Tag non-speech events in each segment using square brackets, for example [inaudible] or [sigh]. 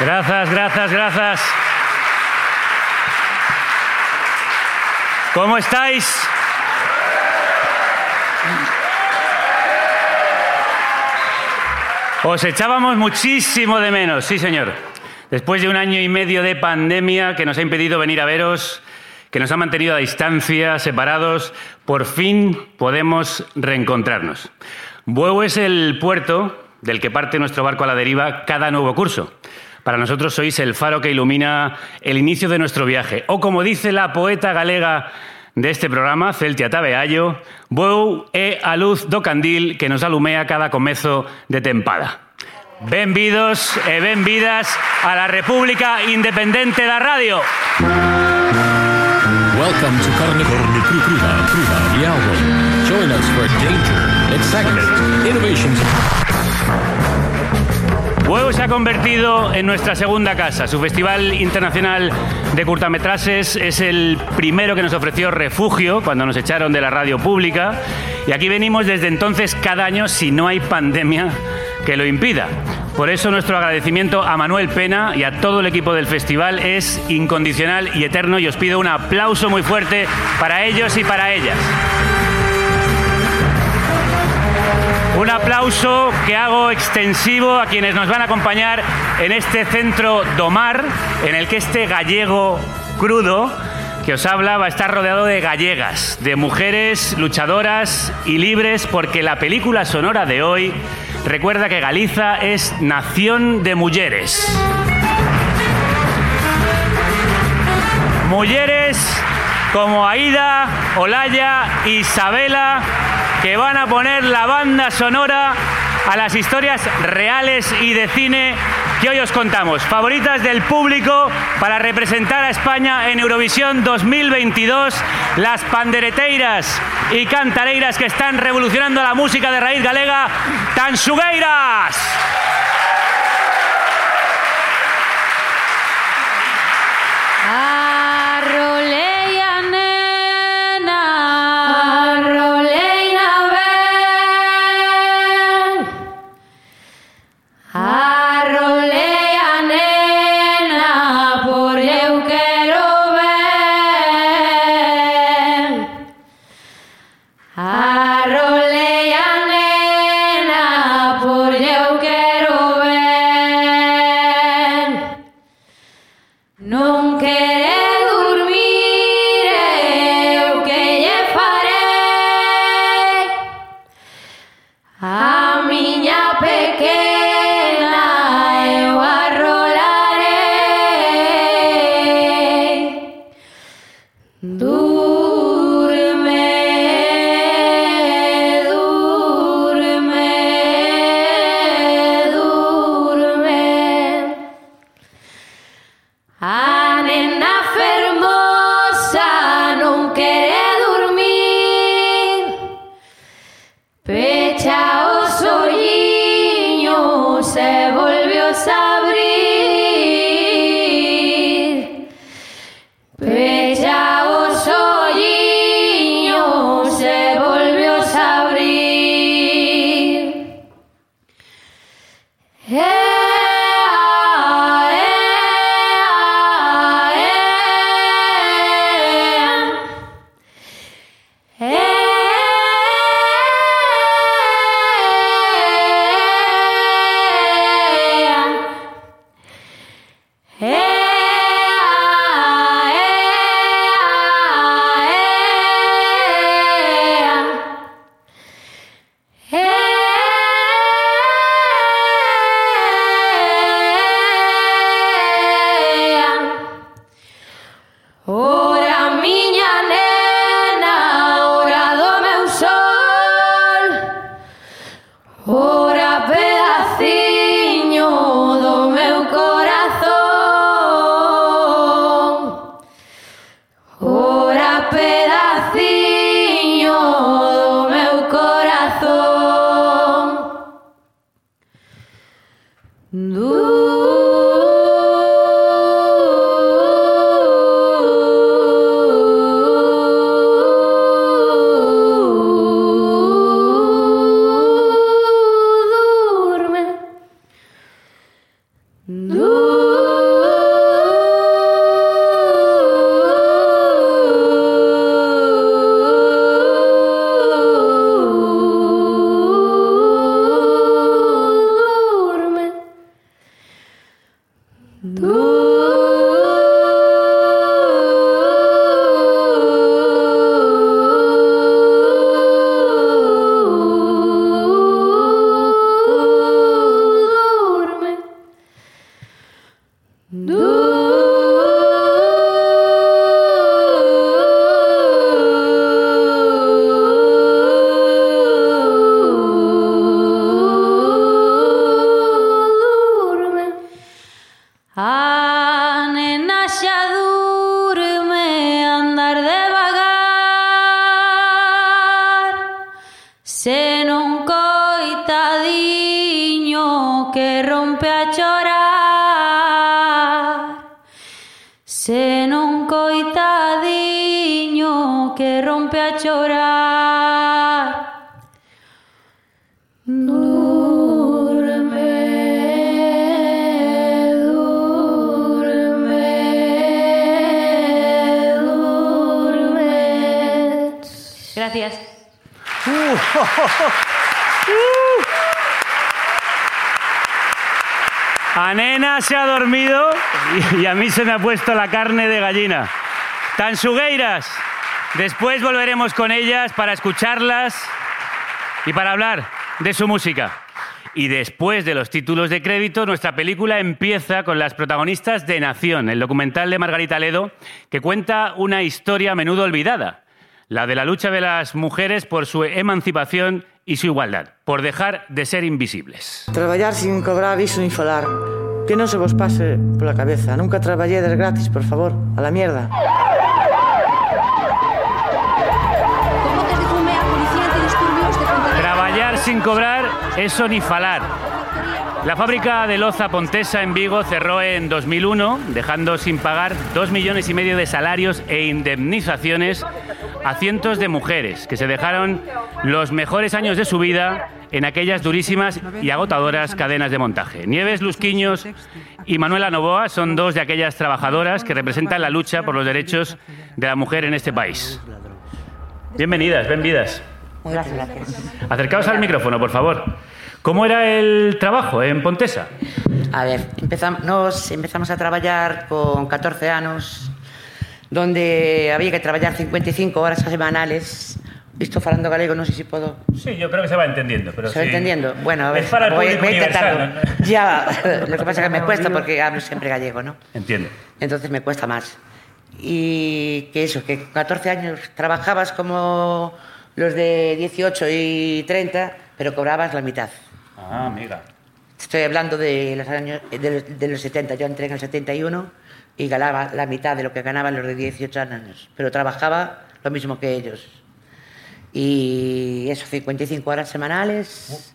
Gracias, gracias, gracias. ¿Cómo estáis? Os echábamos muchísimo de menos, sí señor. Después de un año y medio de pandemia que nos ha impedido venir a veros, que nos ha mantenido a distancia, separados, por fin podemos reencontrarnos. Bueu es el puerto del que parte nuestro barco a la deriva cada nuevo curso. Para nosotros sois el faro que ilumina el inicio de nuestro viaje. O como dice la poeta galega de este programa, Celtia Tabeallo, Bueu é a luz do candil que nos alumea cada comezo de tempada. Benvidos e benvidas a la República Independente da Radio. Welcome to Carne Corne Cru Cruda, Cruda, the album. Join us for danger, excitement, innovations. Bueu se ha convertido en nuestra segunda casa. Su Festival Internacional de Curtametrajes es el primero que nos ofreció refugio cuando nos echaron de la radio pública. Y aquí venimos desde entonces cada año si no hay pandemia que lo impida. Por eso nuestro agradecimiento a Manuel Pena y a todo el equipo del festival es incondicional y eterno y os pido un aplauso muy fuerte para ellos y para ellas. Un aplauso que hago extensivo a quienes nos van a acompañar en este centro Domar, en el que este gallego crudo que os habla va a estar rodeado de gallegas, de mujeres luchadoras y libres, porque la película sonora de hoy recuerda que Galiza es nación de mujeres. Mujeres como Aida, Olaya, Isabela, que van a poner la banda sonora a las historias reales y de cine que hoy os contamos. Favoritas del público para representar a España en Eurovisión 2022, las pandereteiras y cantareiras que están revolucionando la música de raíz galega, Tansugueiras. Arroleia A nena se ha dormido y a mí se me ha puesto la carne de gallina. Tansugueiras. Después volveremos con ellas para escucharlas y para hablar de su música. Y después de los títulos de crédito, nuestra película empieza con las protagonistas de Nación, el documental de Margarita Ledo, que cuenta una historia a menudo olvidada, la de la lucha de las mujeres por su emancipación y su igualdad, por dejar de ser invisibles. Traballar sin cobrar iso nin falar. Que non se vos pase pola cabeza. Nunca traballedes gratis, por favor. A la mierda. De de. Traballar sin cobrar, eso ni falar. La fábrica de loza Pontesa en Vigo cerró en 2001, dejando sin pagar dos millones y medio de salarios e indemnizaciones a cientos de mujeres que se dejaron los mejores años de su vida en aquellas durísimas y agotadoras cadenas de montaje. Nieves Lusquiños y Manuela Novoa son dos de aquellas trabajadoras que representan la lucha por los derechos de la mujer en este país. Bienvenidas, bienvenidas. Gracias, gracias. Acercaos al micrófono, por favor. ¿Cómo era el trabajo en Pontesa? A ver, empezamos, nos empezamos a traballar con 14 anos donde había que traballar 55 horas semanales Isto falando galego, non sei se podo... Sí, yo creo que se va entendiendo. Pero ¿Se va sí. entendiendo? Bueno, a ver, Es para el voy, voy a intentarlo. ¿no? [laughs] Ya, lo que pasa es que me cuesta porque hablo siempre gallego, ¿no? Entiendo. Entonces me cuesta más. Y que eso, que con 14 años trabajabas como los de 18 y 30, pero cobrabas la mitad. Ah, amiga. Estoy hablando de los años de, de los 70. Yo entré en el 71 y ganaba la mitad de lo que ganaban los de 18 años, pero trabajaba lo mismo que ellos. Y eso, 55 horas semanales.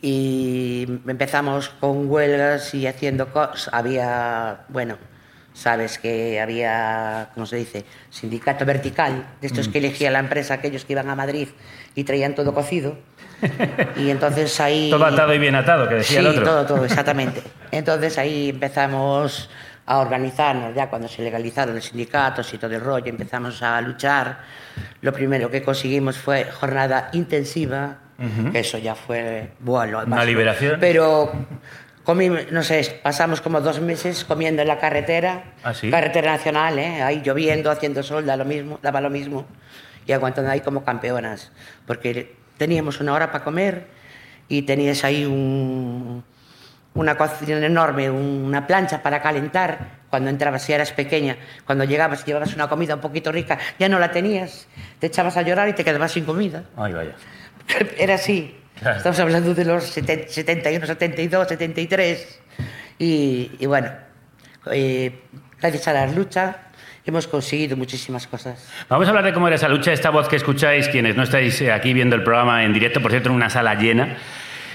Y empezamos con huelgas y haciendo cosas. Había, bueno, sabes que había, ¿cómo se dice? Sindicato vertical, de estos que elegía la empresa, aquellos que iban a Madrid y traían todo cocido. Y entonces ahí... [laughs] Todo atado y bien atado, que decía sí, el otro. todo, todo, exactamente. [laughs] Entonces ahí empezamos a organizarnos, ya cuando se legalizaron los sindicatos y todo el rollo, empezamos a luchar. Lo primero que conseguimos fue jornada intensiva, que eso ya fue bueno, Una liberación. Pero comimos, no sé, pasamos como dos meses comiendo en la carretera, ¿Ah, sí? carretera nacional, ¿eh? ahí lloviendo, haciendo sol, da lo mismo, daba lo mismo, y aguantando ahí como campeonas, porque teníamos una hora para comer y tenías ahí un, una cocina enorme, una plancha para calentar. Cuando entrabas, si eras pequeña, cuando llegabas y llevabas una comida un poquito rica, ya no la tenías, te echabas a llorar y te quedabas sin comida. Ay, vaya. [laughs] Era así. Claro. Estamos hablando de los 70 71, 72, 73. Y, y bueno, eh, gracias a la lucha hemos conseguido muchísimas cosas. Vamos a hablar de cómo era esa lucha. Esta voz que escucháis, quienes no estáis eh, aquí viendo el programa en directo, por cierto, en una sala llena,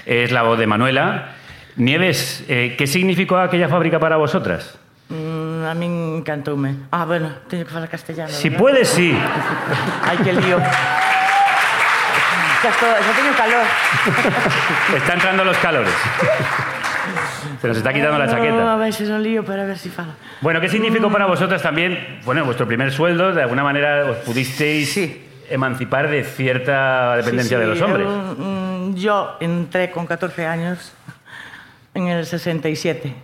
es la voz de Manuela. Nieves, eh, ¿qué significó aquella fábrica para vosotras? Mm, a min encantoume. Ah, bueno, teño que falar castellano. Si verdad? puedes, sí. [laughs] Ai, que lío. Ya, estoy, ya tengo calor. [laughs] Está entrando los calores. Se nos está quitando la No, a chaqueta. ver se non lío, pero a ver si falo. Bueno, ¿qué significó para vosotras también, bueno, vuestro primer sueldo? De alguna manera os pudisteis Sí. emancipar de cierta dependencia Sí, de los hombres. eu, mm, yo entré con 14 años en el 67.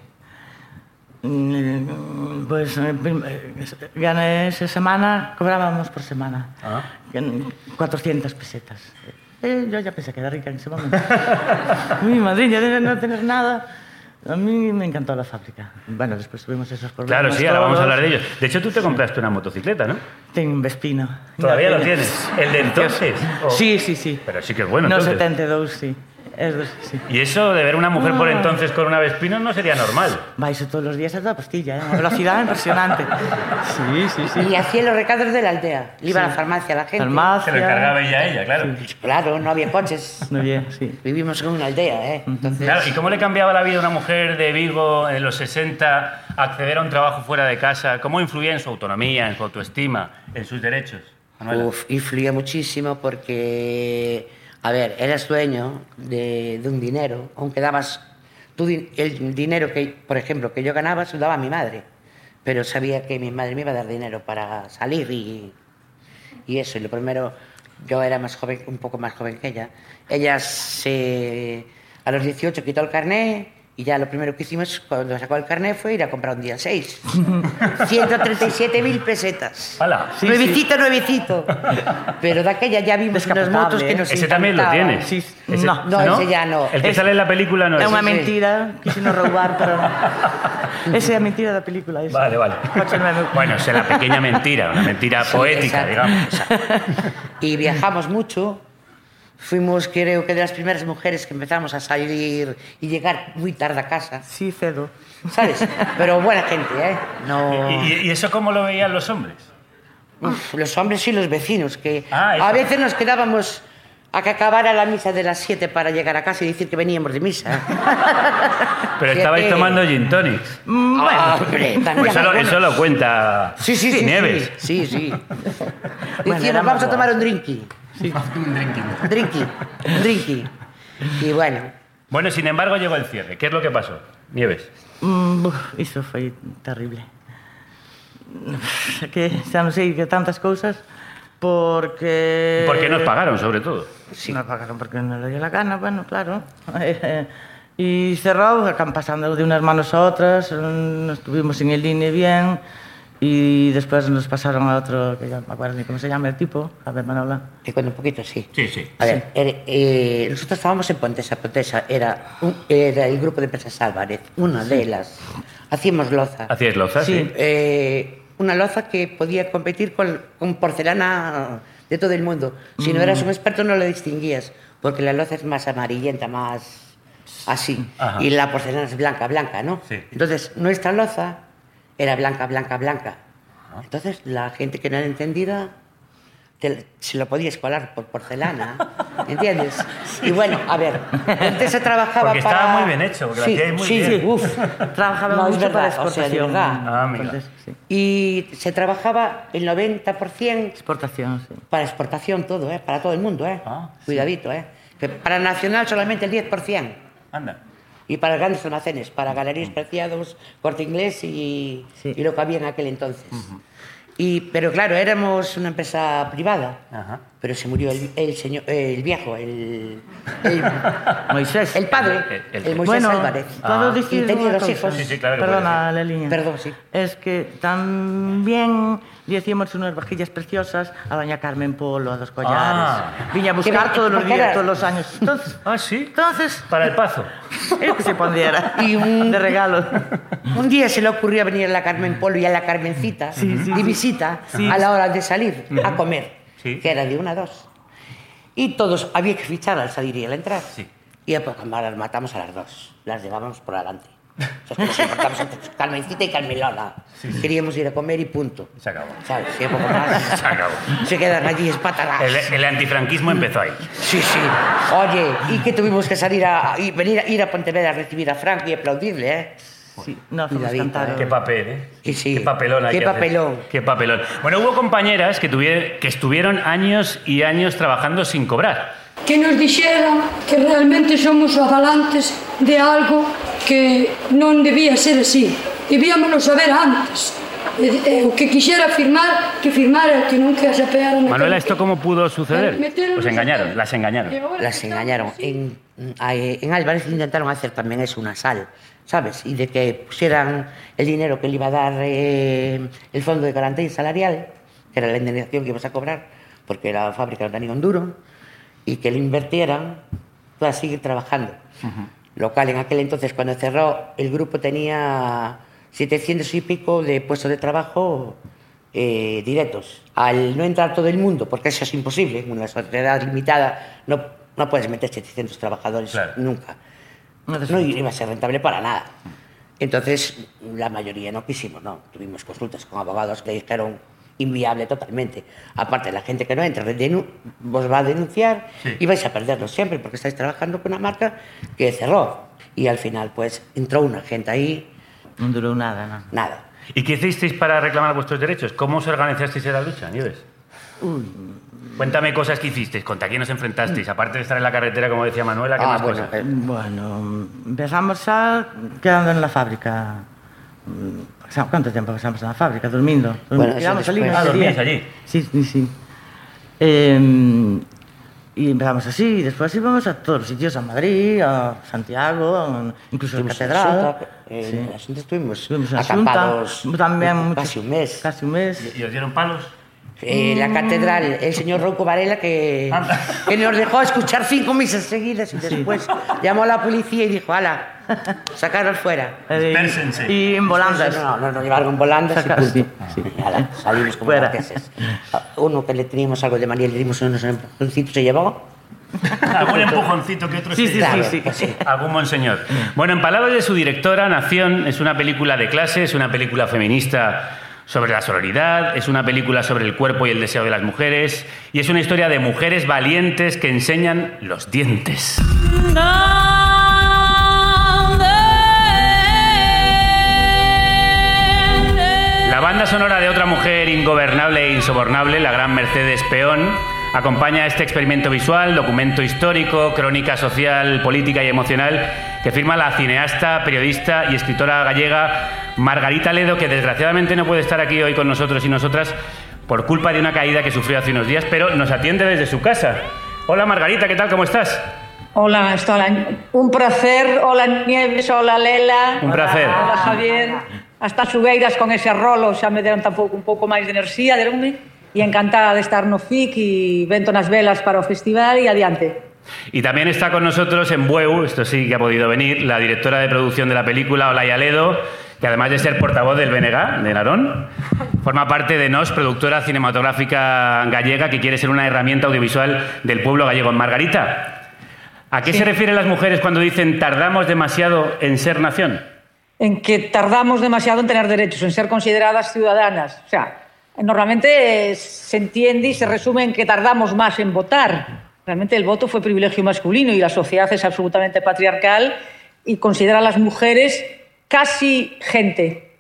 Mm, Pues eh, eh, gané esa semana, cobrábamos por semana. Ah. En 400 pesetas. Eh, yo ya pensé que era rica en ese momento. [laughs] Mi madrina de no tener nada. A mí me encantó la fábrica. Bueno, después tuvimos esos problemas. Claro, sí, ahora vamos a hablar de ellos. De hecho, tú te compraste una motocicleta, ¿no? Tengo un Vespino. ¿Todavía lo tienes? ¿El de entonces? ¿O- Sí, sí, sí. Pero sí que es bueno, No, entonces. 72, sí. Es dos, sí. Y eso de ver una mujer por entonces con una Vespino no sería normal. Vais todos los días a toda pastilla, ¿eh? Una velocidad impresionante. Sí, sí, sí. Y hacía los recados de la aldea. Le iba a la farmacia a la gente. Farmacia. Se lo encargaba ella ella, claro. Claro, no había coches. Muy bien, sí. Vivimos en una aldea, ¿eh? Entonces, Claro, ¿y cómo le cambiaba la vida a una mujer de Vigo en los 60 acceder a un trabajo fuera de casa? ¿Cómo influía en su autonomía, en su autoestima, en sus derechos? Manuela? Uf, influía muchísimo porque, a ver, eras dueño de, un dinero, aunque dabas el dinero que, por ejemplo, que yo ganaba, se lo daba a mi madre, pero sabía que mi madre me iba a dar dinero para salir y, y eso. Y lo primero, yo era más joven, un poco más joven que ella. Ella se, a los 18 quitó el carné y ya lo primero que hicimos cuando sacó el carné fue ir a comprar un día 6. 137.000 [laughs] pesetas. ¡Hala! Sí, nuevecito, nuevecito. Pero de aquella ya vimos unas motos que nos Ese también lo tienes. Sí, Ese- no. No, ese ya no. El que Es- sale en la película no es. unha sí. mentira, quixino roubar, pero. [laughs] Esa a mentira da película. Esa. Vale, vale. Bueno, es la pequeña mentira, una mentira Sí, poética, exacto, digamos. exacto. Y viajamos mucho. Fuimos, creo que de las primeras mujeres que empezamos a salir y llegar muy tarde a casa, Sí, cedo. ¿sabes? Pero buena gente, ¿eh? No... ¿Y, y- eso cómo lo veían los hombres? Uf, los hombres y los vecinos, que Ah, a veces nos quedábamos a que acabara la misa de las 7 para llegar a casa y decir que veníamos de misa. [laughs] Pero Siete. estabais tomando gin tonics. Mm, bueno, Ah, hombre, también Pues eso, lo, eso cuenta Sí, sí, sí. Nieves. Sí, sí. sí. [laughs] Bueno, éramos vamos a tomar un drinky. Un drinky. Un drinky. Y bueno, Bueno, sin embargo, llegó el cierre. ¿Qué es lo que pasó? Nieves. Mm, buf, iso foi terrible. [laughs] Que xa non sei que tantas cousas porque... ¿Por qué nos pagaron, sobre todo? Sí. Nos pagaron porque nos dio la gana, bueno, claro. [laughs] y cerró, acaban pasando de unas manos a otras, nos estuvimos en el línea bien y después nos pasaron a otro, que ya no me acuerdo ni cómo se llama el tipo, a ver, Manola. te cuento un poquito, sí. Sí, sí. A ver, era- eh, nosotros estábamos en Pontesa. Pontesa era, un- era el grupo de empresas Álvarez, una de las. Hacíamos loza. ¿Hacíais loza? Sí. Eh, una loza que podía competir con, con porcelana de todo el mundo. Si no eras un experto no lo distinguías, porque la loza es más amarillenta, más así. Ajá. Y la porcelana es blanca, blanca, ¿no? Sí. Entonces, nuestra loza era blanca, blanca, blanca. Entonces, la gente que no era entendida te- se lo podías colar por porcelana, [laughs] ¿entiendes? Y bueno, a ver, antes se trabajaba Porque estaba para... muy bien hecho, porque lo sí, hacíais muy sí, bien. sí, uf. [laughs] Trabajaba No, mucho para verdad, o sea, de exportación. verdad. Ah, amiga. Entonces, sí. Y se trabajaba el 90% Exportación, sí. para exportación todo, ¿eh? Para todo el mundo, ¿eh? Ah, sí. Cuidadito, ¿eh? Que para nacional solamente el 10%. Anda. Y para grandes almacenes, para galerías preciados, corte inglés y, Sí. y lo que había en aquel entonces. Y, pero claro, éramos una empresa privada. Pero se murió el, el señor, el viejo, el, el, [laughs] Moisés. el padre, El- el, el- Moisés bueno, Álvarez. ¿puedo Ah. decir Y tenía dos cosa? hijos. Sí, sí, claro que Perdona, Leliña. Perdón, sí. Es que también le hacíamos unas vajillas preciosas a doña Carmen Polo, a dos collares. Ah. Viña a buscar todos los días, todos los años. Entonces, [laughs] Ah, sí. entonces Para el pazo. [laughs] es que se pondera. Y un- De regalo. Un día se le ocurrió venir a la Carmen Polo y a la Carmencita de visita a la hora de salir a comer, Sí. que era de una a dos. Y todos, había que fichar al salir y al entrar. Sí. Y más las matamos a las dos, las llevábamos por adelante. O sea, nos importamos entre [laughs] Carmencita y Carmelona. Queríamos ir a comer y punto. Se acabó. ¿Sabes? A poco más. [laughs] Se acabó. Se quedan allí espataladas. El, el antifranquismo empezó ahí. Sí, sí. Oye, y que tuvimos que salir a, y venir a ir a Pontevedra a recibir a Frank y aplaudirle, ¿eh? Sí, nos cantaron. Qué papel, ¿eh? Sí, sí. Qué papelón. Hay Qué que hacer. papelón. Qué papelón. Bueno, hubo compañeras que, tuvieron, que estuvieron años y años trabajando sin cobrar. Que nos dixeran que realmente somos avalantes de algo que non debía ser así. Debíamos saber antes. E, e, o que quixera firmar, que firmara, que nunca se apearan. Manuela, ¿esto cómo pudo suceder? Os engañaron, las engañaron. Las engañaron. En, a- en Álvarez intentaron hacer también eso, una sal, ¿sabes? Y de que pusieran el dinero que le iba a dar eh, el Fondo de Garantía Salarial, que era la indemnización que ibas a cobrar, porque la fábrica no tenía un duro, y que lo invirtieran para seguir trabajando. Local, en aquel entonces, cuando cerró, el grupo tenía 700 y pico de puestos de trabajo eh, directos. Al no entrar todo el mundo, porque eso es imposible, en una sociedad limitada no no puedes meter 700 trabajadores Claro. nunca. No No iba a ser rentable para nada. Entonces, la mayoría no quisimos, no. Tuvimos consultas con abogados que dijeron inviable totalmente. Aparte, la gente que no entra vos va a denunciar Sí. y vais a perderlo siempre porque estáis trabajando con una marca que cerró. Y al final, pues, entró una gente ahí, Non durou nada, non. nada. ¿Y qué hicisteis para reclamar vuestros derechos? ¿Cómo os organizasteis en la lucha, Nieves? Cuéntame cosas que hicisteis, contra quién os enfrentasteis, aparte de estar en la carretera, como decía Manuela, ¿qué Ah, más bueno, cosas? eh, Bueno, empezamos xa quedando en la fábrica. Mm, ¿Cuánto tiempo pasamos en la fábrica? Durmiendo. Durmi- Bueno, quedamos allí, no Ah, ese ¿dormíais día. allí? Sí, sí, sí. Eh, Y empezamos así, y después íbamos a todos los sitios, a Madrid, a Santiago, a, incluso a la Catedral. En Asunta, eh, sí. estuvimos, estuvimos en acampados xunta, también mucho, casi un mes. Casi un mes. E ¿Y os dieron palos? Eh, la catedral, el señor Rouco Varela, que, que nos dejó escuchar cinco misas seguidas y después llamó a la policía y dijo, ala, sacaros fuera. Eh, Dispérsense. Y en volandas. No, no, nos llevaron en volandas y sí, ala, salimos como Fuera. marqueses. Uno que le teníamos algo de manía, le dimos unos empujoncitos, se llevó. ¿Algún empujoncito que otro Sí, sí, sí, sí. pues sí. Algún monseñor. Bueno, en palabras de su directora, Nación es una película de clase, es una película feminista sobre la sororidad, es una película sobre el cuerpo y el deseo de las mujeres, y es una historia de mujeres valientes que enseñan los dientes. La banda sonora de otra mujer ingobernable e insobornable, la gran Mercedes Peón, acompaña este experimento visual, documento histórico, crónica social, política y emocional que firma la cineasta, periodista y escritora gallega Margarita Ledo, que desgraciadamente no puede estar aquí hoy con nosotros y nosotras por culpa de una caída que sufrió hace unos días, pero nos atiende desde su casa. Hola Margarita, ¿qué tal? ¿Cómo estás? Hola. Un placer. Hola, Nieves. Hola, Lela. Un placer. Hola, Javier. Hasta xugueiras con ese rolo xa me deron tampouco un pouco máis de enerxía, deronme. E encantada de estar no FIC e vento nas velas para o festival e adiante. Y también está con nosotros en Bueu, esto sí que ha podido venir, la directora de producción de la película, Olaya Ledo, que además de ser portavoz del BNG, de Narón, forma parte de NOS, productora cinematográfica gallega que quiere ser una herramienta audiovisual del pueblo gallego. Margarita, ¿a qué se refieren las mujeres cuando dicen tardamos demasiado en ser nación? En que tardamos demasiado en tener derechos, en ser consideradas ciudadanas. O sea, normalmente se entiende y se resume en que tardamos más en votar. Realmente el voto fue privilegio masculino y la sociedad es absolutamente patriarcal y considera a las mujeres casi gente.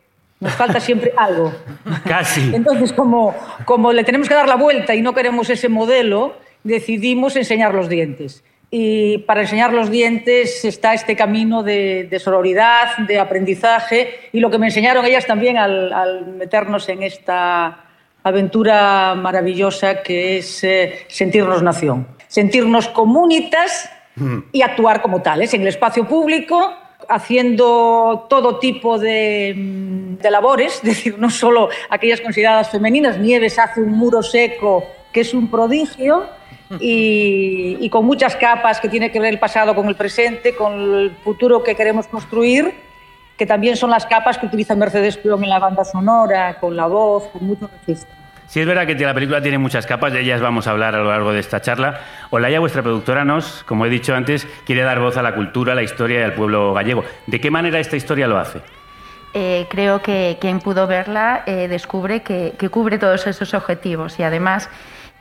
Nos falta siempre algo. [laughs] Casi. Entonces, como, como le tenemos que dar la vuelta y no queremos ese modelo, decidimos enseñar los dientes. Y para enseñar los dientes está este camino de, de sororidad, de aprendizaje y lo que me enseñaron ellas también al, al meternos en esta aventura maravillosa que es eh, sentirnos nación, sentirnos comunitas y actuar como tales en el espacio público haciendo todo tipo de, labores, [laughs] es decir, no solo aquellas consideradas femeninas. Nieves hace un muro seco que es un prodigio y, con muchas capas que tiene que ver el pasado con el presente, con el futuro que queremos construir, que también son las capas que utiliza Mercedes Peón en la banda sonora, con la voz, con mucho registro. Sí, es verdad que la película tiene muchas capas, de ellas vamos a hablar a lo largo de esta charla. Olaya, vuestra productora, nos, como he dicho antes, quiere dar voz a la cultura, a la historia y al pueblo gallego. ¿De qué manera esta historia lo hace? Eh, creo que quien pudo verla eh, descubre que, cubre todos esos objetivos y además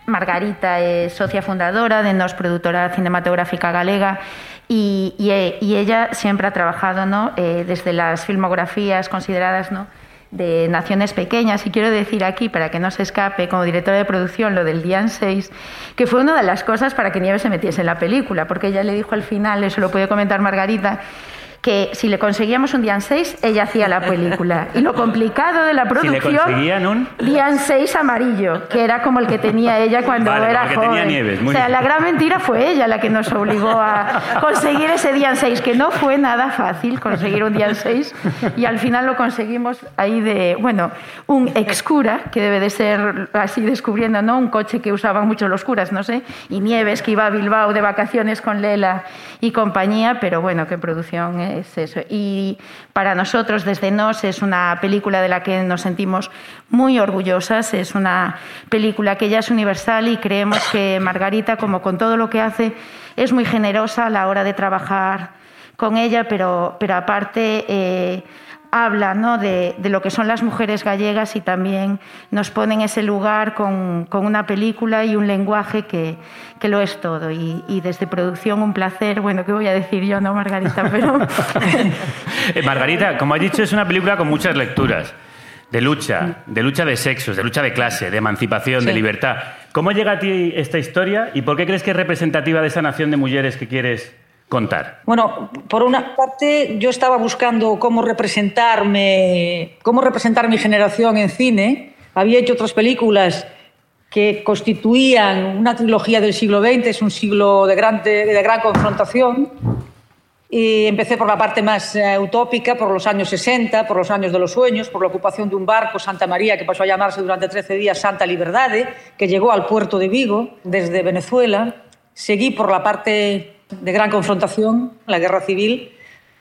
Margarita es socia fundadora de Nos Productora Cinematográfica Galega y, y ella siempre ha trabajado ¿no? eh, desde las filmografías consideradas ¿no? De naciones pequeñas. Y quiero decir aquí, para que no se escape, como directora de producción, lo del Dian 6, que fue una de las cosas para que Nieves se metiese en la película, porque ella le dijo al final, eso lo puede comentar Margarita, que si le conseguíamos un Dian 6, ella hacía la película. Y lo complicado de la Si producción... le conseguían un... Dian 6 amarillo, que era como el que tenía ella cuando Vale, era tenía joven. Nieves, muy o sea, bien. la gran mentira fue ella la que nos obligó a conseguir ese Dian 6, que no fue nada fácil conseguir un Dian 6 y al final lo conseguimos ahí de, bueno, un excura, que debe de ser así descubriendo, ¿no? Un coche que usaban mucho los curas, no sé, y Nieves que iba a Bilbao de vacaciones con Lela y compañía, pero bueno, qué producción, ¿eh? Es eso. Y para nosotros, desde NOS, es una película de la que nos sentimos muy orgullosas. Es una película que ya es universal y creemos que Margarita, como con todo lo que hace, es muy generosa a la hora de trabajar con ella, pero, pero aparte eh, habla ¿no? de, de, lo que son las mujeres gallegas y también nos pone en ese lugar con, con una película y un lenguaje que, que lo es todo. Y, y, desde producción un placer, bueno, ¿qué voy a decir yo, no, Margarita? Pero... [laughs] Eh, Margarita, como has dicho, es una película con muchas lecturas. De lucha, de lucha de sexos, de lucha de clase, de emancipación, sí. de libertad. ¿Cómo llega a ti esta historia y por qué crees que es representativa de esa nación de mujeres que quieres Bueno, por una parte yo estaba buscando cómo representarme, cómo representar mi generación en cine. Había hecho otras películas que constituían una trilogía del siglo XX, es un siglo de gran, de, gran confrontación. Y empecé por la parte más uh, utópica, por los años 60, por los años de los sueños, por la ocupación de un barco, Santa María, que pasó a llamarse durante 13 días Santa Liberdade, que llegó al puerto de Vigo desde Venezuela. Seguí por la parte de gran confrontación, la guerra civil,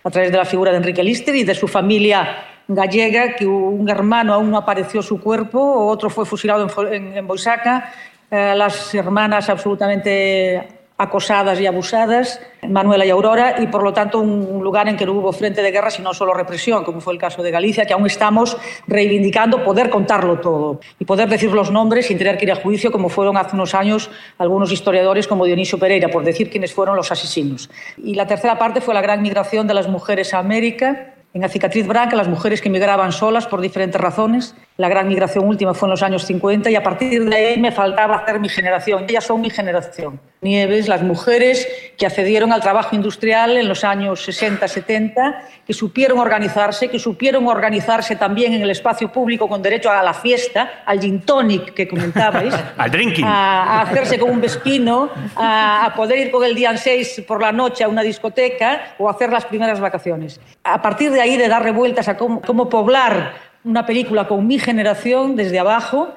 a través de la figura de Enrique Lister y de su familia gallega, que un hermano aún no apareció su cuerpo, otro fue fusilado en, en, Boisaca, eh, las hermanas absolutamente acosadas y abusadas, Manuela y Aurora, y por lo tanto un lugar en que no hubo frente de guerra, sino solo represión, como fue el caso de Galicia, que aún estamos reivindicando poder contarlo todo y poder decir los nombres sin tener que ir a juicio, como fueron hace unos años algunos historiadores como Dionisio Pereira, por decir quiénes fueron los asesinos. Y la tercera parte fue la gran migración de las mujeres a América, en la cicatriz branca, las mujeres que migraban solas por diferentes razones. La gran migración última fue en los años 50 y a partir de ahí me faltaba hacer mi generación. Ellas son mi generación. Nieves, las mujeres que accedieron al trabajo industrial en los años 60, 70, que supieron organizarse, que supieron organizarse también en el espacio público con derecho a la fiesta, al gin tonic que comentabais. [laughs] al drinking. A, a, hacerse con un vespino, a, a poder ir con el día 6 por la noche a una discoteca o hacer las primeras vacaciones. A partir de ahí de dar revueltas a cómo, cómo poblar una película con mi generación desde abajo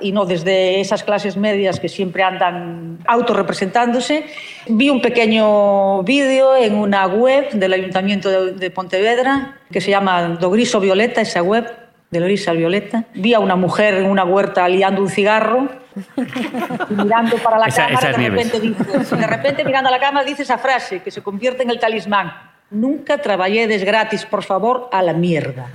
y no desde esas clases medias que siempre andan autorrepresentándose. Vi un pequeño vídeo en una web del Ayuntamiento de, Pontevedra que se llama Do Griso Violeta, esa web de Lorisa Violeta. Vi a una mujer en una huerta liando un cigarro y mirando para la esa, cámara. De repente, dice, de repente mirando a la cámara dice esa frase que se convierte en el talismán Nunca traballedes gratis, por favor, a la mierda.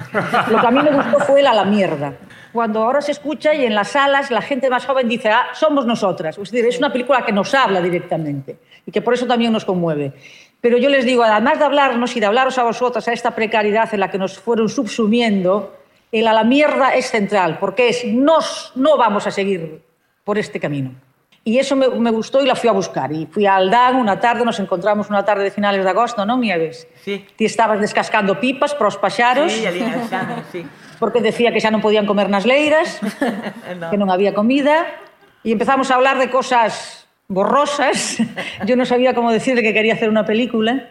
Lo que a mí me gustó fue el a la mierda. Cuando ahora se escucha y en las salas la gente más joven dice, ah, somos nosotras. Es decir, es una película que nos habla directamente y que por eso también nos conmueve. Pero yo les digo, además de hablarnos y de hablaros a vosotras, a esta precariedad en la que nos fueron subsumiendo, el a la mierda es central, porque es, nos, no vamos a seguir por este camino. E eso me, me gustou e la fui a buscar. E fui a Aldán unha tarde, nos encontramos unha tarde de finales de agosto, non, Mieves? Sí. Ti estabas descascando pipas para os paxaros. Sí, ali sí. [laughs] Porque decía que xa non podían comer nas leiras, [laughs] no. que non había comida. E empezamos a hablar de cosas borrosas. Yo no sabía cómo decirle que quería hacer una película,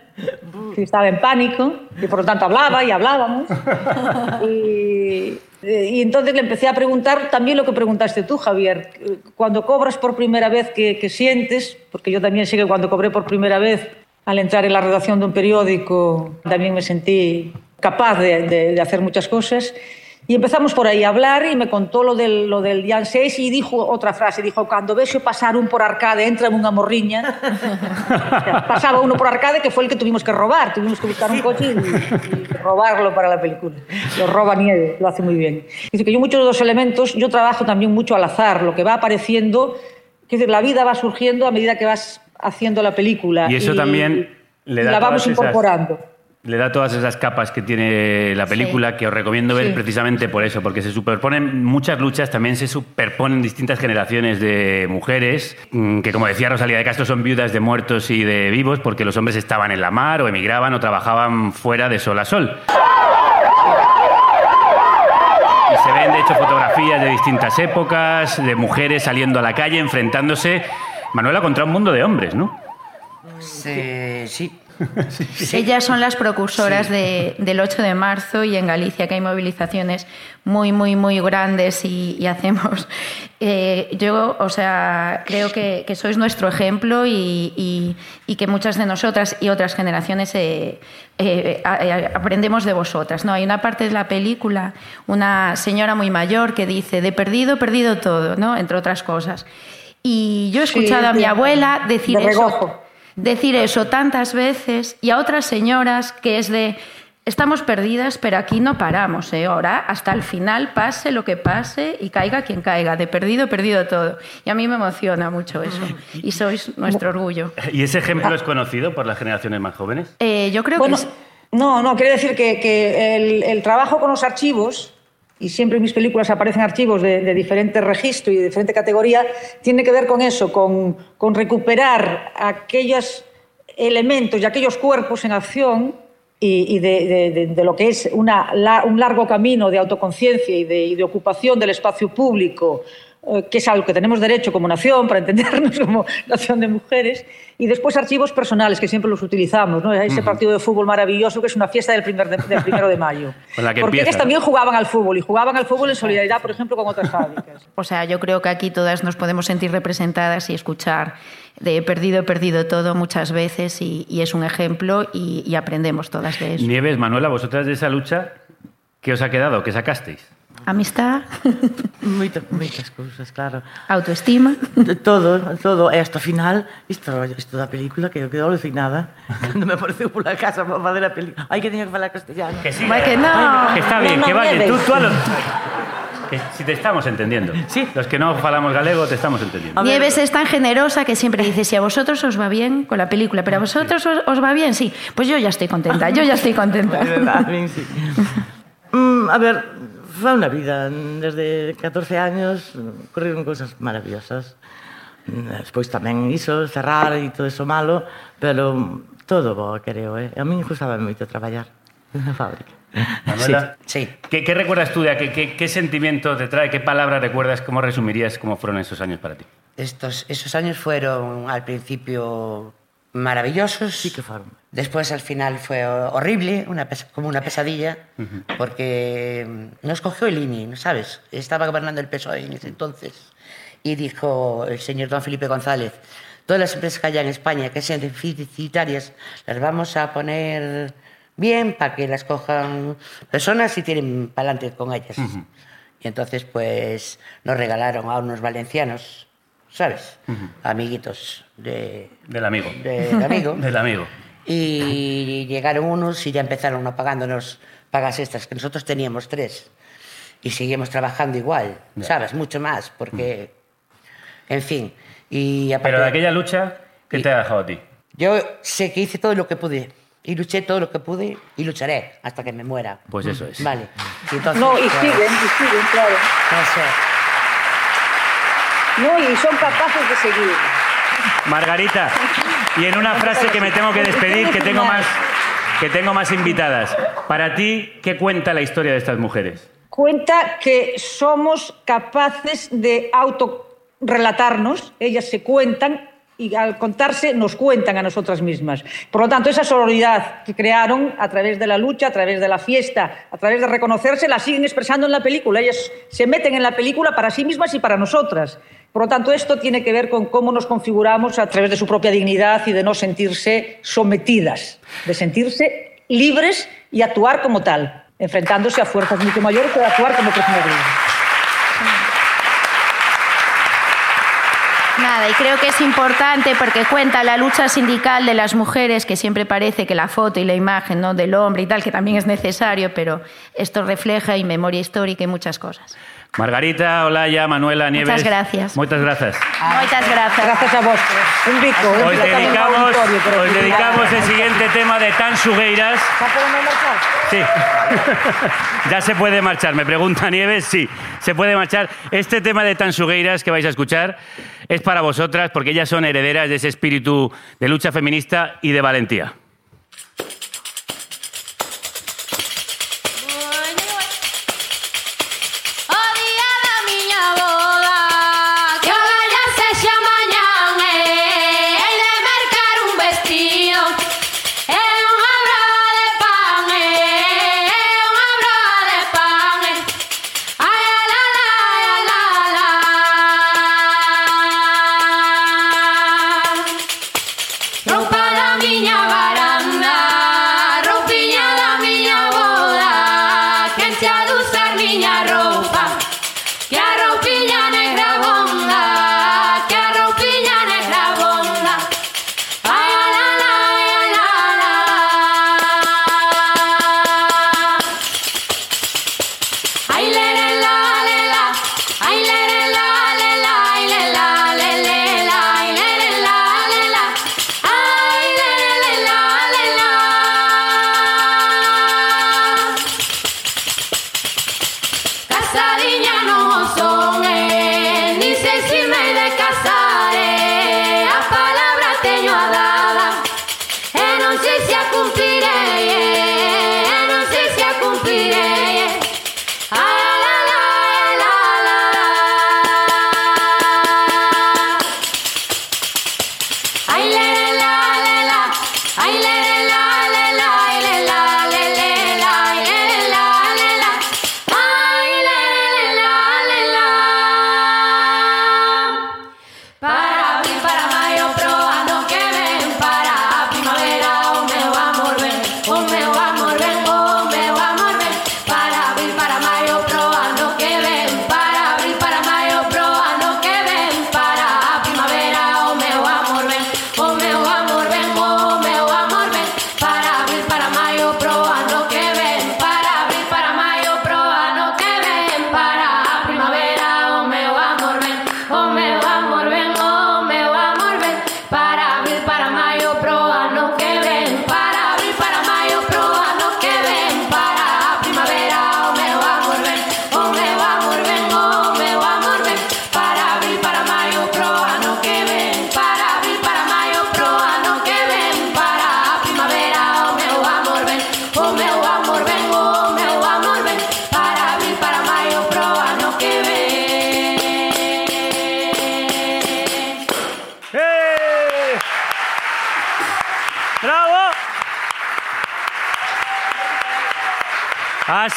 que estaba en pánico, y por lo tanto hablaba y hablábamos. Y y entonces le empecé a preguntar también lo que preguntaste tú, Javier. Cuando cobras por primera vez, ¿qué, qué sientes? Porque yo también sé que cuando cobré por primera vez, al entrar en la redacción de un periódico, también me sentí capaz de, de, de hacer muchas cosas. Y empezamos por aí a hablar e me contou lo del, lo del Dian 6 e dixo outra frase, dixo, cando vexo pasar un por arcade, entra unha morriña. [laughs] o sea, pasaba uno por arcade que foi el que tuvimos que robar, tuvimos que buscar un coche e, y robarlo para la película. Lo roba Nieve, lo hace muy bien. Dice que yo muchos de los elementos, yo trabajo también mucho al azar, lo que va apareciendo, que decir, la vida va surgiendo a medida que vas haciendo la película. Y eso y, también le da y la vamos incorporando. Le da todas esas capas que tiene la película sí. que os recomiendo ver sí. precisamente por eso, porque se superponen muchas luchas, también se superponen distintas generaciones de mujeres, mm, que como decía Rosalía de Castro son viudas de muertos y de vivos, porque los hombres estaban en la mar o emigraban o trabajaban fuera de sol a sol. Y se ven de hecho fotografías de distintas épocas, de mujeres saliendo a la calle, enfrentándose, Manuela, contra un mundo de hombres, ¿no? Sí, sí Ellas son las precursoras de- del 8 de marzo y en Galicia que hay movilizaciones muy, muy, muy grandes y, y hacemos... eh, yo, o sea, creo que, que sois nuestro ejemplo y, y- y que muchas de nosotras y otras generaciones eh, eh, aprendemos de vosotras. ¿no? Hay una parte de la película, una señora muy mayor que dice, de perdido, perdido todo, ¿no? entre otras cosas. Y yo he Sí, escuchado a mi abuela decir de eso. Decir eso tantas veces y a otras señoras que es de estamos perdidas pero aquí no paramos ¿eh? ahora hasta el final pase lo que pase y caiga quien caiga de perdido perdido todo y a mí me emociona mucho eso y sois nuestro orgullo ¿Y ese ejemplo es conocido por las generaciones más jóvenes? Eh, yo creo Bueno, que es- no, no, quiero decir que, que el, el trabajo con los archivos, y siempre en mis películas aparecen archivos de, de diferente registro y de diferente categoría, tiene que ver con eso, con, recuperar aquellos elementos y aquellos cuerpos en acción y, de, de- lo que es un largo camino de autoconciencia y de, y de ocupación del espacio público, que es algo que tenemos derecho como nación, para entendernos [laughs] como nación de mujeres, y después archivos personales, que siempre los utilizamos, ¿no? ese partido de fútbol maravilloso que es una fiesta del, primer de- del primero de mayo. [laughs] Con la que Porque ellas también jugaban al fútbol, y jugaban al fútbol en solidaridad, por ejemplo, con otras fábricas. [laughs] o sea yo creo que aquí todas nos podemos sentir representadas y escuchar de he perdido he perdido todo muchas veces y, y es un ejemplo y, y aprendemos todas de eso Nieves, Manuela, vosotras de esa lucha, ¿qué os ha quedado? ¿Qué sacasteis? Amistad [laughs] Moita, moitas cousas, claro. autoestima De todo, todo. E hasta o final, isto, isto da película que eu quedo alucinada. [laughs] Cando me apareceu pola casa para fazer a película. Ai, que teña que falar castellano. Que sí, Vai que no. que está No, bien, no, que vale. Tú, tú a los... que si te estamos entendiendo. Sí. Los que no falamos galego te estamos entendiendo. Nieves es tan generosa que siempre dice, si a vosotros os va bien con la película, pero a vosotros os, os va bien, sí. Pues yo ya estoy contenta, yo ya estoy contenta. [laughs] De verdad, a min sí. Mm, a ver, foi unha vida. Desde 14 años correron cousas maravillosas. Despois tamén iso, cerrar e todo eso malo, pero todo bo, creo, eh? A min gustaba moito traballar na fábrica. Manuela, Sí. ¿qué, qué recuerdas tú de qué, qué, qué sentimiento te trae, qué palabras recuerdas, cómo resumirías cómo fueron esos años para ti? Estos, esos años fueron al principio maravillosos. Sí que fueron. Después al final fue horrible, una como una pesadilla, porque mm, nos cogió el INI, ¿no ¿sabes? Estaba gobernando el PSOE en ese entonces. Y dijo el señor don Felipe González, todas las empresas que haya en España que sean deficitarias, las vamos a poner bien para que las cojan personas y tienen para adelante con ellas. Y entonces pues nos regalaron a unos valencianos, ¿sabes? Amiguitos de, Del amigo. del amigo. [laughs] Del amigo. Y llegaron unos y ya empezaron no pagándonos pagas extras, que nosotros teníamos tres. Y seguimos trabajando igual, ¿sabes? Mucho más, porque, en fin. Y aparte, Pero de aquella lucha, ¿qué Y- te ha dejado a ti? yo sé que hice todo lo que pude. Y luché todo lo que pude y lucharé hasta que me muera. Pues eso es. Vale. Y entonces, No, y pues, siguen, y siguen, claro. eso. No, y son capaces de seguir. Margarita, y en una frase que me tengo que despedir, que tengo más, que tengo más invitadas. Para ti, ¿qué cuenta la historia de estas mujeres? Cuenta que somos capaces de autorrelatarnos, ellas se cuentan y al contarse nos cuentan a nosotras mismas. Por lo tanto, esa sororidad que crearon a través de la lucha, a través de la fiesta, a través de reconocerse, la siguen expresando en la película. Ellas se meten en la película para sí mismas y para nosotras. Por lo tanto, esto tiene que ver con cómo nos configuramos a través de su propia dignidad y de no sentirse sometidas, de sentirse libres y actuar como tal, enfrentándose a fuerzas mucho mayores que actuar como personas libres. Nada, y creo que es importante porque cuenta la lucha sindical de las mujeres, que siempre parece que la foto y la imagen ¿no? del hombre y tal, que también es necesario, pero esto refleja y memoria histórica y muchas cosas. Margarita, Olaya, Manuela, Nieves. Muchas gracias. Muchas gracias. Muchas gracias. Gracias a vos. Un rico. un también dedicamos, sí. dedicamos el siguiente tema de Tan Sugueiras. ¿Ya podemos marchar? Sí. [laughs] ya se puede marchar, me pregunta Nieves, sí, se puede marchar. Este tema de Tansugueiras que vais a escuchar es para vosotras porque ellas son herederas de ese espíritu de lucha feminista y de valentía.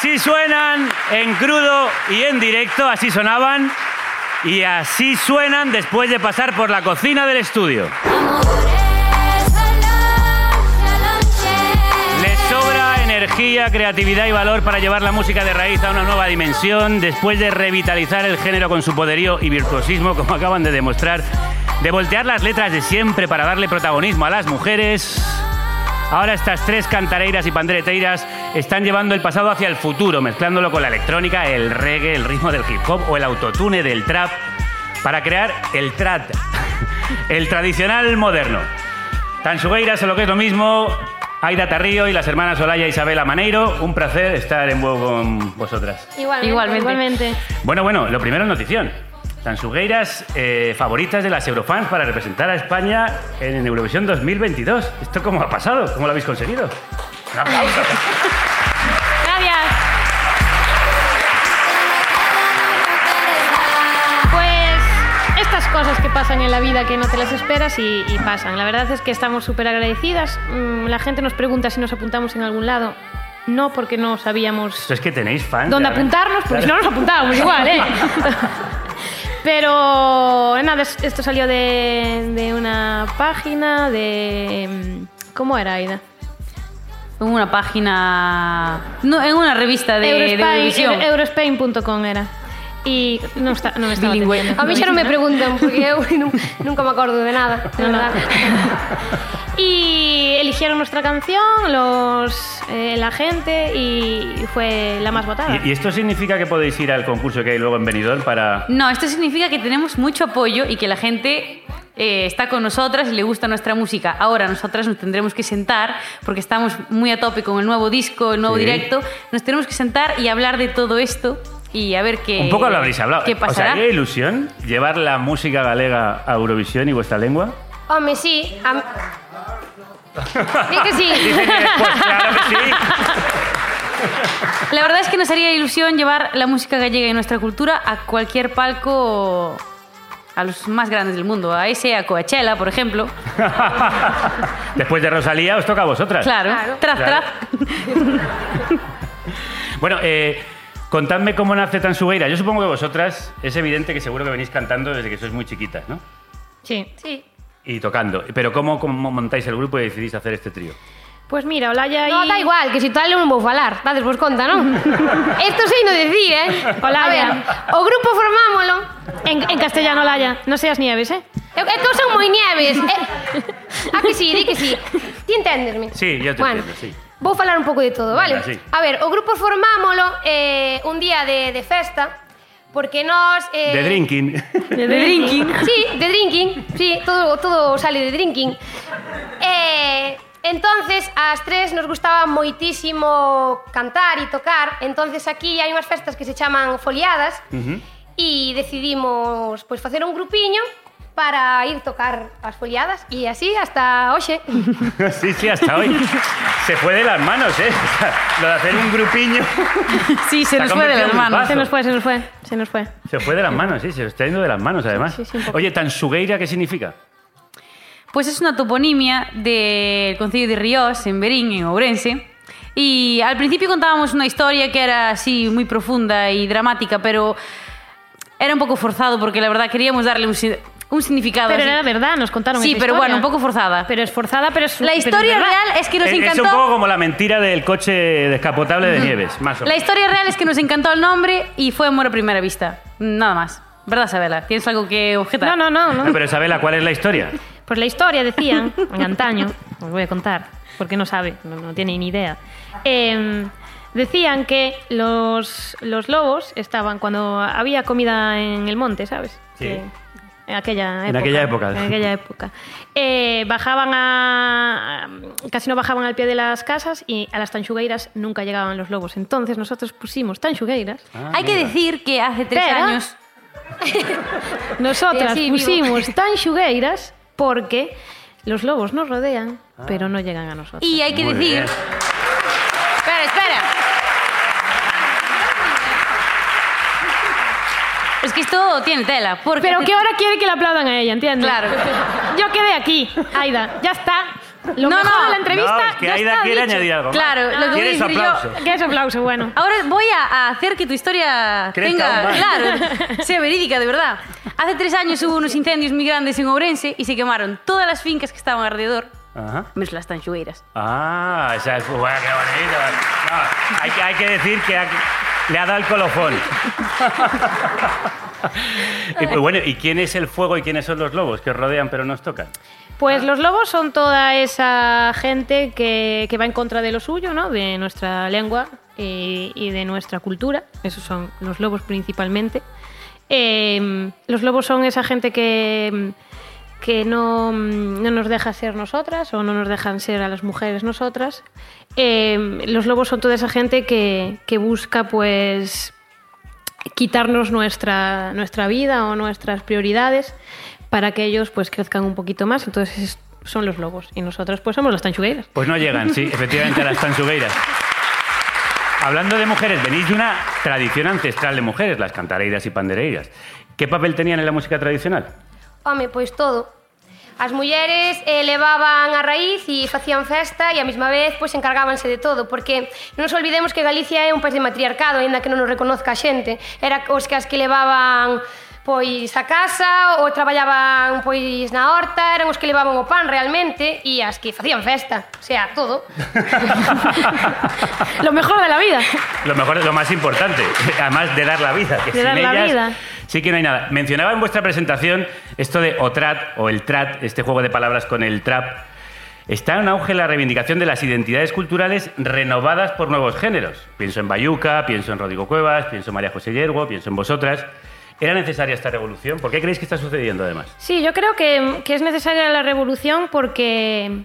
Así suenan en crudo y en directo, así sonaban y así suenan después de pasar por la cocina del estudio. Les sobra energía, creatividad y valor para llevar la música de raíz a una nueva dimensión, después de revitalizar el género con su poderío y virtuosismo, como acaban de demostrar, de voltear las letras de siempre para darle protagonismo a las mujeres. Ahora estas tres cantareiras y pandereteiras están llevando el pasado hacia el futuro, mezclándolo con la electrónica, el reggae, el ritmo del hip hop o el autotune del trap, para crear el trad, [laughs] el tradicional moderno. Tansugueiras o lo que es lo mismo, Aida Tarrío y las hermanas Olaya e Isabela Maneiro, un placer estar en vuelo con vosotras. Igualmente, Igualmente. igualmente. Bueno, bueno, lo primero notición. Tansugueiras eh, favoritas de las Eurofans para representar a España en Eurovisión 2022. ¿Esto cómo ha pasado? ¿Cómo lo habéis conseguido? Un aplauso. [laughs] que pasan en la vida que no te las esperas y, y pasan. La verdad es que estamos súper agradecidas. Mm, La gente nos pregunta si nos apuntamos en algún lado. No, porque no sabíamos es que tenéis fans. dónde realmente. apuntarnos, porque si no nos apuntábamos igual, ¿eh? [laughs] Pero nada, es- esto salió de, de una página de... mm, ¿Cómo era, Aida? En una página. No, en una revista de, Eurospain- Eurospain.com era. Y non, está, non estaba Bilingüe. atendiendo. A mí xa non me preguntan, porque [laughs] nunca me acordo de nada, de verdad. [laughs] y eligieron nuestra canción, los, eh, la gente, y fue la más votada. ¿Y, y esto significa que podéis ir al concurso que hay luego en Benidorm para...? No, esto significa que tenemos mucho apoyo y que la gente eh, está con nosotras y le gusta nuestra música. Ahora nosotras nos tendremos que sentar, porque estamos muy a tope con el nuevo disco, el nuevo Sí. directo, nos tenemos que sentar y hablar de todo esto y a ver qué Un poco lo habréis hablado. ¿Qué ¿Os pasará? haría ilusión llevar la música galega a Eurovisión y vuestra lengua? Home, sí. A... Di que sí. [laughs] Dicen que pues claro que sí. La verdad es que nos haría ilusión llevar la música gallega y nuestra cultura a cualquier palco, a los más grandes del mundo, a ese, a Coachella, por ejemplo. [laughs] Después de Rosalía os toca a vosotras. Claro, Claro. tras, Claro. tras. [laughs] Bueno, eh, contadme cómo nace Tansugueira. Yo supongo que vosotras es evidente que seguro que venís cantando desde que sois muy chiquitas, ¿no? Sí. Sí. Y tocando. Pero ¿cómo, cómo montáis el grupo y decidís hacer este trío? Pues mira, Olaya No, y... da igual, que si tal non vou falar, dades vos conta, non? [laughs] Esto sei no decir, eh? Olaya. A ver, o grupo formámolo. En, en castellano, Olaya. No seas nieves, ¿eh? É que eu son moi nieves. Eh, a [laughs] que sí, di que sí. Ti enténdesme? Sí, yo te bueno, entiendo, sí. Vou falar un pouco de todo, vale? Venga, sí. A ver, o grupo formámolo eh, un día de, de festa, porque nós... Eh, de drinking. De, drinking. [laughs] sí, de drinking. Sí, todo, todo sale de drinking. Eh, entonces, as tres nos gustaba moitísimo cantar e tocar. entonces aquí hai unhas festas que se chaman foliadas uh -huh. e decidimos pois, facer un grupiño para ir tocar as foliadas e así hasta hoxe. [laughs] Sí, sí, hasta hoy. Se fue de las manos, ¿eh? [laughs] O sea, Lo de hacer un grupiño. [laughs] Sí, se nos fue de las manos. Se nos fue, se nos fue, se nos fue. Se fue de las manos, sí, se lo está yendo de las manos, además. sí, sí. Oye, tan sugueira, ¿qué significa? Pues es una toponimia del Concello de Ríos, en Berín, en Ourense. Y al principio contábamos una historia que era así muy profunda y dramática, pero era un poco forzado porque la verdad queríamos darle un, un significado. Pero así. era verdad, nos contaron Sí, esa pero historia. bueno, un poco forzada. Pero es forzada, pero es La pero es historia verdad. real es que nos Es, es encantó. un poco como la mentira del coche descapotable de Nieves, más o La menos. historia real es que nos encantó el nombre y fue amor a primera vista. Nada más. ¿Verdad, Sabela? ¿Tienes algo que objetar? No, no, no, no. No, pero Isabela, ¿cuál es la historia? Pues la historia decían, en antaño, os voy a contar, porque no sabe, no, no tiene ni idea. Eh, decían que los, los lobos estaban cuando había comida en el monte, ¿sabes? Sí. Que- en aquella época. En aquella época. En aquella época. Eh, bajaban a, Casi no bajaban al pie de las casas y a las tanchugueiras nunca llegaban los lobos. Entonces nosotros pusimos tanchugueiras. Ah, Hay que decir que hace tres Pero- años. [laughs] Nosotras Sí, pusimos tanchugueiras porque los lobos nos rodean, pero no llegan a nosotros. Y hay que Muy decir. bien. Es que esto tiene tela. Porque Pero que ahora quiere que le aplaudan a ella, ¿entiendes? Claro. [laughs] Yo quedé aquí, Aida, ya está. Lo No, mejor no. de la entrevista No, es que ya Aida está quiere dicho. añadir algo más. Claro, lo que voy a decir yo- aplauso. ¿Qué es aplauso? Bueno. Ahora voy a hacer que tu historia Crezca tenga, claro, [laughs] sea verídica de verdad. Hace tres años hubo unos incendios muy grandes en Ourense y se quemaron todas las fincas que estaban alrededor, Ajá. menos las tanchugueiras. Ah, esa es... Bueno, qué bonito. No, hay, que, hay que decir que ha- le ha dado el colofón. [laughs] y, pues, bueno, ¿y quién es el fuego y quiénes son los lobos que os rodean pero nos tocan? Pues los lobos son toda esa gente que, que va en contra de lo suyo, ¿no? De nuestra lengua y, y de nuestra cultura. Esos son los lobos principalmente. Eh, los lobos son esa gente que, que no, no nos deja ser nosotras o no nos dejan ser a las mujeres nosotras. Eh, los lobos son toda esa gente que, que busca, pues, quitarnos nuestra, nuestra vida o nuestras prioridades para que ellos pues crezcan un poquito más. Entonces es- son los lobos y nosotros pues somos las tanchugueiras. Pues no llegan, sí, efectivamente, a las tanchugueiras. Hablando de mujeres, venís de una tradición ancestral de mujeres, las cantareiras y pandereiras. ¿Qué papel tenían en la música tradicional? Home, pois todo. As mulleres eh, levaban a raíz e facían festa e a mesma vez pois encargábanse de todo, porque non nos olvidemos que Galicia é un país de matriarcado, aínda que non nos reconozca a xente. Era os que as que levaban pois a casa ou traballaban pois na horta, eran os que levaban o pan realmente e as que facían festa, o sea, todo. [laughs] lo mejor de la vida. Lo mejor, lo más importante, además de dar la vida, que de sin dar ellas, la vida. sí que no hay nada. Mencionaba en vuestra presentación esto de OTRAT o el TRAT, este juego de palabras con el trap. Está en auge la reivindicación de las identidades culturales renovadas por nuevos géneros. Pienso en Bayuca, pienso en Rodrigo Cuevas, pienso en María José Yergo, pienso en vosotras. ¿Era necesaria esta revolución? ¿Por qué creéis que está sucediendo además? Sí, yo creo que, que es necesaria la revolución porque,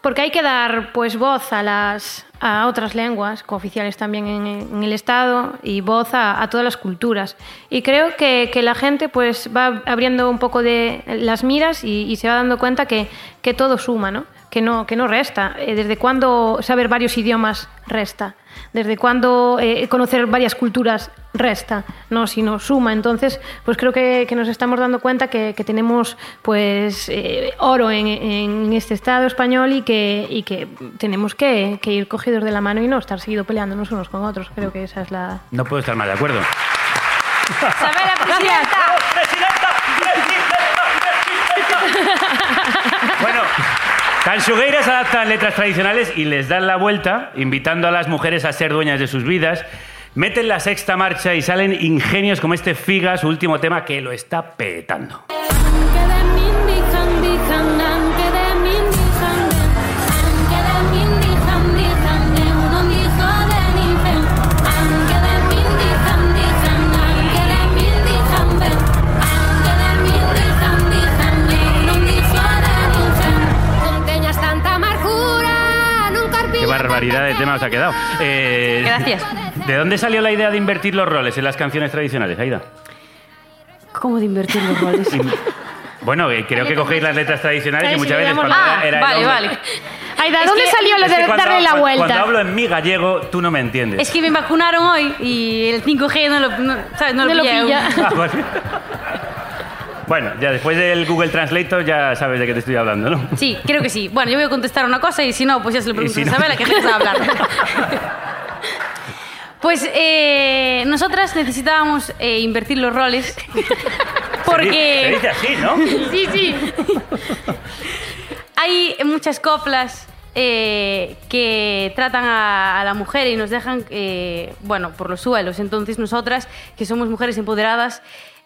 porque hay que dar pues voz a las a otras lenguas cooficiales también en, el Estado y voz a, a todas las culturas. Y creo que, que la gente pues va abriendo un poco de las miras y, y se va dando cuenta que, que todo suma, ¿no? Que no, que no resta. Eh, ¿Desde cuándo saber varios idiomas resta? ¿Desde cuándo eh, conocer varias culturas resta? No, sino suma. Entonces, pues creo que, que nos estamos dando cuenta que, que tenemos pues eh, oro en, en este Estado español y que, y que tenemos que, que ir cogidos de la mano y no estar seguido peleándonos unos con otros. Creo que esa es la... No puedo estar más de acuerdo. Tansugueiras adaptan letras tradicionales y les dan la vuelta, invitando a las mujeres a ser dueñas de sus vidas. Meten la sexta marcha y salen ingenios como este Figa, su último tema, que lo está petando. Barbaridad de tema os ha quedado. Eh, Gracias. ¿De dónde salió la idea de invertir los roles en las canciones tradicionales, Aida? ¿Cómo de invertir los roles? [laughs] Bueno, eh, creo que cogéis las letras tradicionales y muchas veces cuando la- era, era el vale, vale. Aida, Es ¿dónde que- salió lo Es de cuando, darle la vuelta? Cuando hablo en mi gallego, tú no me entiendes. Es que me vacunaron hoy y el 5G no lo, no, ¿sabes? No No lo, pilla. Ah, vale. Bueno, ya después del Google Translator ya sabes de qué te estoy hablando, ¿no? Sí, creo que sí. Bueno, yo voy a contestar una cosa y si no, pues ya se lo pregunto si a Isabela, que dejes de hablar. [laughs] Pues eh, nosotras necesitábamos eh, invertir los roles [laughs] di- Se porque dice así, ¿no? sí, sí. Hay muchas coplas eh, que tratan a, a la mujer y nos dejan, eh, bueno, por los suelos. Entonces nosotras, que somos mujeres empoderadas,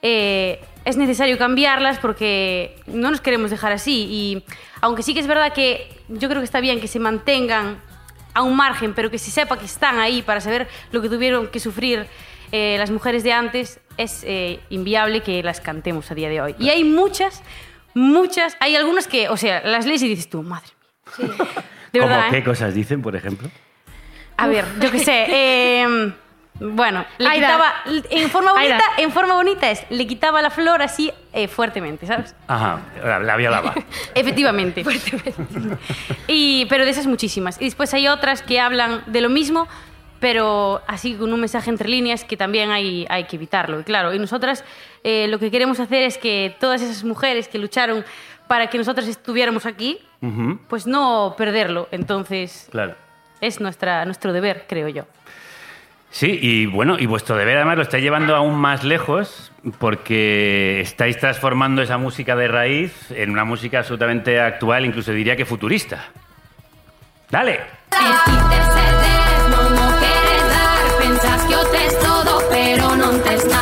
eh, es necesario cambiarlas porque no nos queremos dejar así. Y aunque sí que es verdad que yo creo que está bien que se mantengan a un margen, pero que se sepa que están ahí para saber lo que tuvieron que sufrir eh, las mujeres de antes, es eh, inviable que las cantemos a día de hoy. Y hay muchas, muchas, hay algunas que, o sea, las lees y dices tú, madre mía. De ¿Cómo verdad, qué ¿eh? cosas dicen, por ejemplo? A ver, yo qué sé. [laughs] bueno, le Aida. quitaba. En forma bonita, Aida. en forma bonita es, le quitaba la flor así eh, fuertemente, ¿sabes? Ajá, la, la violaba. [laughs] Efectivamente. y, pero de esas muchísimas. Y después hay otras que hablan de lo mismo, pero así con un mensaje entre líneas que también hay, hay que evitarlo. Y claro, y nosotras eh, lo que queremos hacer es que todas esas mujeres que lucharon para que nosotras estuviéramos aquí, pues no perderlo. Entonces Claro. es nuestra, nuestro deber, creo yo. Sí, y bueno, y vuestro deber además lo estáis llevando aún más lejos porque estáis transformando esa música de raíz en una música absolutamente actual, incluso diría que futurista. Dale.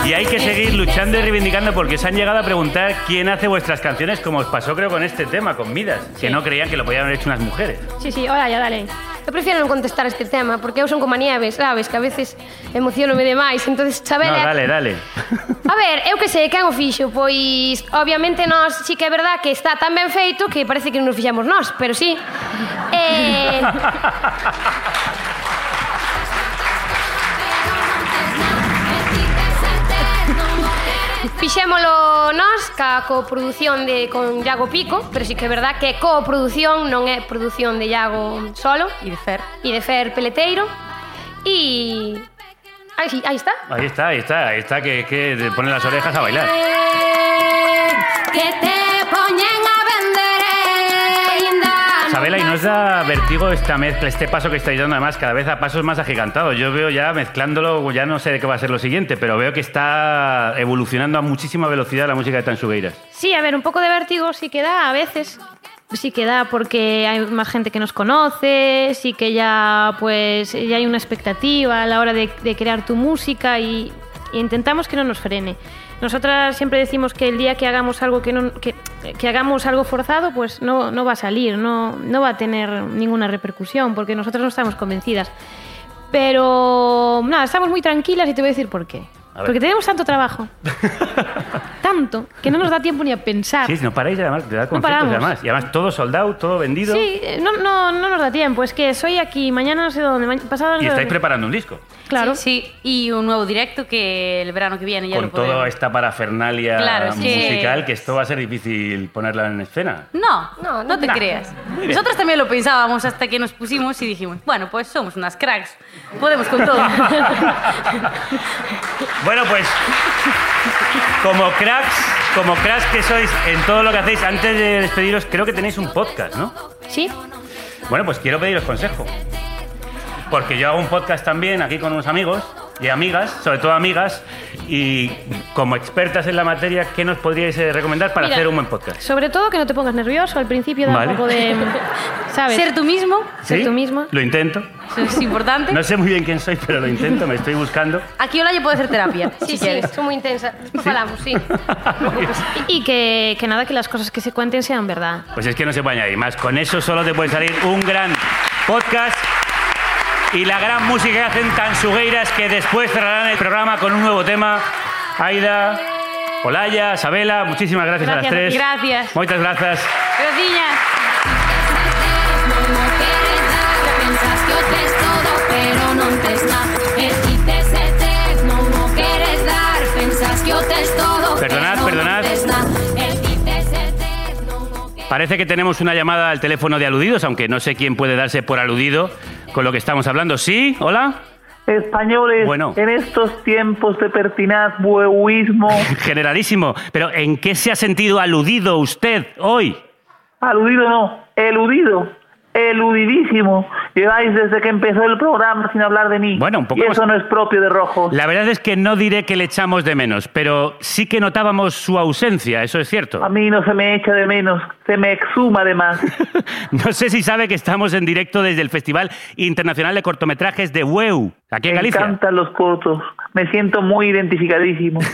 Y hay que seguir luchando y reivindicando porque se han llegado a preguntar quién hace vuestras canciones, como os pasó creo con este tema, con Midas, que no creían que lo podían haber hecho unas mujeres. Sí, sí, ahora ya, dale. Eu prefiro non contestar este tema, porque eu son como a nieve, sabes, que a veces emociono me demais, entonces saber... No, dale, dale. [laughs] A ver, eu que sei, quen o fixo? Pois, obviamente, nós sí que é verdad que está tan ben feito que parece que non o fixamos nós, pero sí. Eh... [laughs] Fixémolo nós ca coproducción de con Iago Pico, pero sí que é verdad que é coproducción, non é produción de Iago solo E de Fer. e de Fer Peleteiro. E aí, sí, aí está. Ahí está, ahí está, ahí está, que, que te pone las orejas a bailar. Que te ainda ¿y no os da vertigo esta mezcla, este paso que estáis dando además cada vez a pasos más agigantados? Yo veo ya mezclándolo, ya no sé de qué va a ser lo siguiente, pero veo que está evolucionando a muchísima velocidad la música de Tansugueiras. Sí, a ver, un poco de vértigo sí que da a veces. Sí que da porque hay más gente que nos conoce, sí que ya pues ya hay una expectativa a la hora de, de crear tu música y, y intentamos que no nos frene. Nosotras siempre decimos que el día que hagamos algo que, no, que, que hagamos algo forzado, pues no, no va a salir, no, no va a tener ninguna repercusión, porque nosotras no estamos convencidas. Pero nada, estamos muy tranquilas y te voy a decir por qué. Porque tenemos tanto trabajo, [laughs] tanto, que no nos da tiempo ni a pensar. Sí, no paráis además, te da paramos. además. Y además todo soldado, todo vendido. Sí, eh, no, no, no nos da tiempo. Es que soy aquí, mañana no sé dónde, pasado no Y estáis dónde. preparando un disco. Claro. Sí, sí, y un nuevo directo que el verano que viene ya con lo podemos. toda esta parafernalia Claro, es que- musical, que esto va a ser difícil ponerla en escena. No, No, no, te no. creas. Nosotros también lo pensábamos hasta que nos pusimos y dijimos, bueno, pues somos unas cracks, podemos con todo. [laughs] Bueno, pues como cracks, como cracks que sois en todo lo que hacéis, antes de despediros, creo que tenéis un podcast, ¿no? Sí, Bueno, pues quiero pediros consejo. Porque yo hago un podcast también aquí con unos amigos y amigas, sobre todo amigas, y como expertas en la materia, ¿qué nos podríais eh, recomendar para Mira, hacer un buen podcast? sobre todo que no te pongas nervioso. Al principio da Vale. un poco de. [laughs] ¿Sabes? Ser tú mismo, Ser ¿Sí? tú mismo. Lo intento. eso es importante. No sé muy bien quién soy, pero lo intento, me estoy buscando. Aquí Olaya puede hacer terapia, Sí, si sí, quieres. moi intensa. Despois falamos, sí. [laughs] Y que, que nada, que las cosas que se cuenten sean verdad. Pues es que no se puede añadir más. Con eso solo te puede salir un gran podcast y la gran música que hacen Tansugueiras que después cerrarán el programa con un nuevo tema. Aida, Olaya, Sabela, muchísimas gracias, a las Gracias, tres. gracias. Muchas gracias. Todo Perdonad, perdonad. Parece que tenemos una llamada al teléfono de aludidos, aunque no sé quién puede darse por aludido con lo que estamos hablando. ¿Sí? ¿Hola? Españoles, Bueno. en estos tiempos de pertinaz buehuismo, [laughs] Generalísimo. Pero ¿en qué se ha sentido aludido usted hoy? aludido no, eludido, eludidísimo. Lleváis desde que empezó el programa sin hablar de mí. Bueno, un poco y eso más- no es propio de Rojos. La verdad es que no diré que le echamos de menos, pero sí que notábamos su ausencia, eso es cierto. A mí no se me echa de menos, se me exhuma además. [laughs] No sé si sabe que estamos en directo desde el Festival Internacional de Cortometrajes de WEU, aquí en me Galicia. encantan los cortos, me siento muy identificadísimo. [laughs]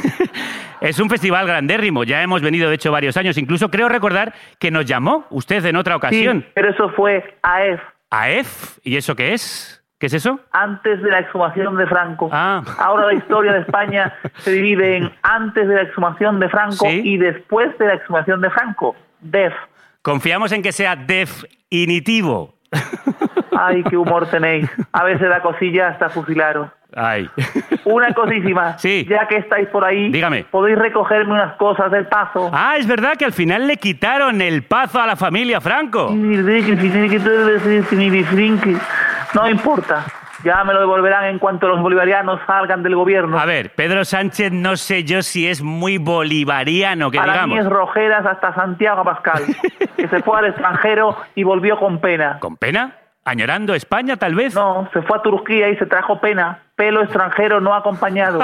Es un festival grandérrimo, ya hemos venido de hecho varios años, incluso creo recordar que nos llamó usted en otra ocasión. Sí, pero eso fue AEF, ¿AEF? ¿Y eso qué es? ¿Qué es eso? antes de la exhumación de Franco. Ah. Ahora la historia de España [laughs] se divide en antes de la exhumación de Franco Sí. y después de la exhumación de Franco. DEF. Confiamos en que sea definitivo. Ay, qué humor tenéis. A veces da cosilla hasta fusilaros. Ay. Una cosísima. Sí. Ya que estáis por ahí, Dígame. podéis recogerme unas cosas del paso. Ah, es verdad que al final le quitaron el pazo a la familia Franco. No importa. Ya me lo devolverán en cuanto los bolivarianos salgan del gobierno. A ver, Pedro Sánchez no sé yo si es muy bolivariano, que Para mí digamos. es Rojeras hasta Santiago Pascal, que se fue al extranjero y volvió con pena. ¿Con pena? ¿Añorando España, tal vez? No, se fue a Turquía y se trajo pena. Pelo extranjero no acompañado.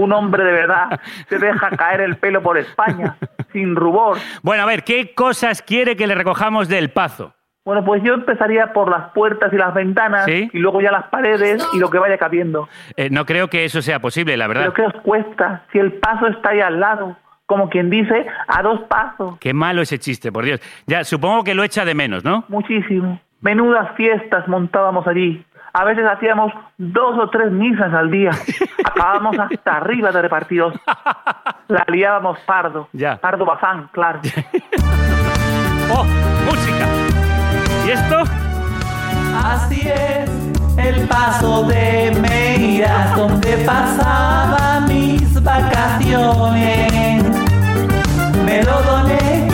Un hombre de verdad se deja caer el pelo por España, sin rubor. Bueno, a ver, ¿qué cosas quiere que le recojamos del pazo? Bueno, pues yo empezaría por las puertas y las ventanas ¿Sí? y luego ya las paredes y lo que vaya cabiendo. Eh, no creo que eso sea posible, la verdad. Pero ¿qué os cuesta si el paso está ahí al lado? Como quien dice, a dos pasos. Qué malo ese chiste, por Dios. Ya, supongo que lo echa de menos, ¿no? Muchísimo. Menudas fiestas montábamos allí. A veces hacíamos dos o tres misas al día. [laughs] Acabábamos hasta arriba de repartidos. La liábamos pardo. Ya. Pardo Bazán, claro. [laughs] ¡Oh! ¡Música! ¿Y esto? Así es el paso de Meira, donde pasaba mis vacaciones. Me lo doné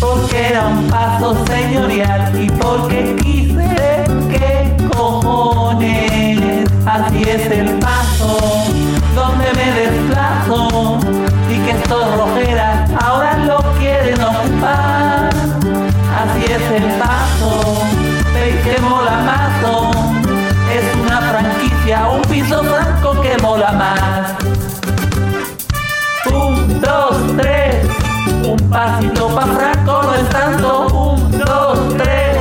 porque era un paso señorial y porque quise que cojones. Así es el paso donde me desplazo y que estos rojeras ahora lo quieren ocupar. Así es el paso, veis que mola mazo. Es una franquicia, un piso franco que mola más. Un, dos, tres, un pasito pa' franco no es tanto. Un, dos, tres,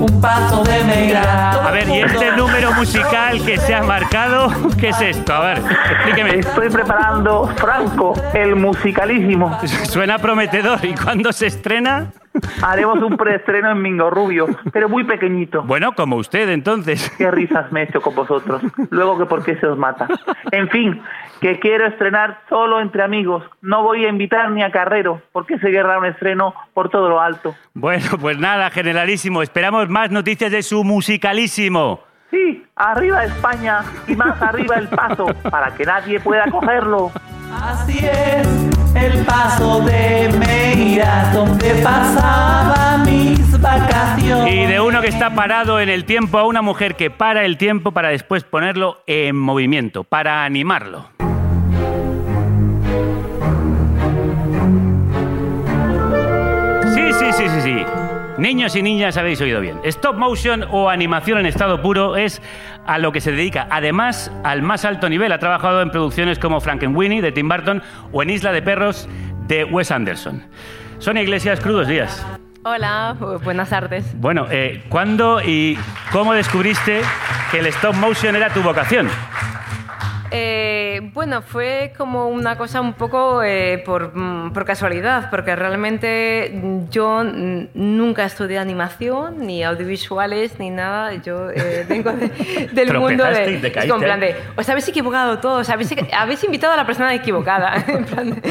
un paso de Meira. A ver, ¿y este número musical que se ha marcado? [laughs] ¿Qué es esto? A ver, explíqueme. Estoy preparando Franco, el musicalísimo. Suena prometedor. ¿Y cuándo se estrena? Haremos un preestreno en Mingo Rubio, pero muy pequeñito. Bueno, como usted, entonces. Qué risas me he hecho con vosotros. Luego que por qué se os mata. En fin, que quiero estrenar solo entre amigos. No voy a invitar ni a Carrero, porque se guerra un estreno por todo lo alto. Bueno, pues nada, generalísimo. Esperamos más noticias de su musicalísimo. Sí, arriba España y más arriba el paso, para que nadie pueda cogerlo. Así es, el paso de Meira, donde pasaba mis vacaciones. Y de uno que está parado en el tiempo a una mujer que para el tiempo para después ponerlo en movimiento, para animarlo. Niños y niñas, habéis oído bien. Stop motion o animación en estado puro es a lo que se dedica. Además, al más alto nivel. Ha trabajado en producciones como Frankenweenie de Tim Burton o en Isla de Perros de Wes Anderson. Sonia Iglesias, crudos días. Hola, bu- buenas tardes. Bueno, eh, ¿cuándo y cómo descubriste que el stop motion era tu vocación? Eh, bueno, fue como una cosa un poco eh, por, mm, por casualidad, porque realmente yo nunca estudié animación, ni audiovisuales, ni nada. Yo eh, [laughs] vengo de- del mundo de... te es plan de, os habéis equivocado todos, habéis, habéis invitado a la persona equivocada. [laughs] En plan de-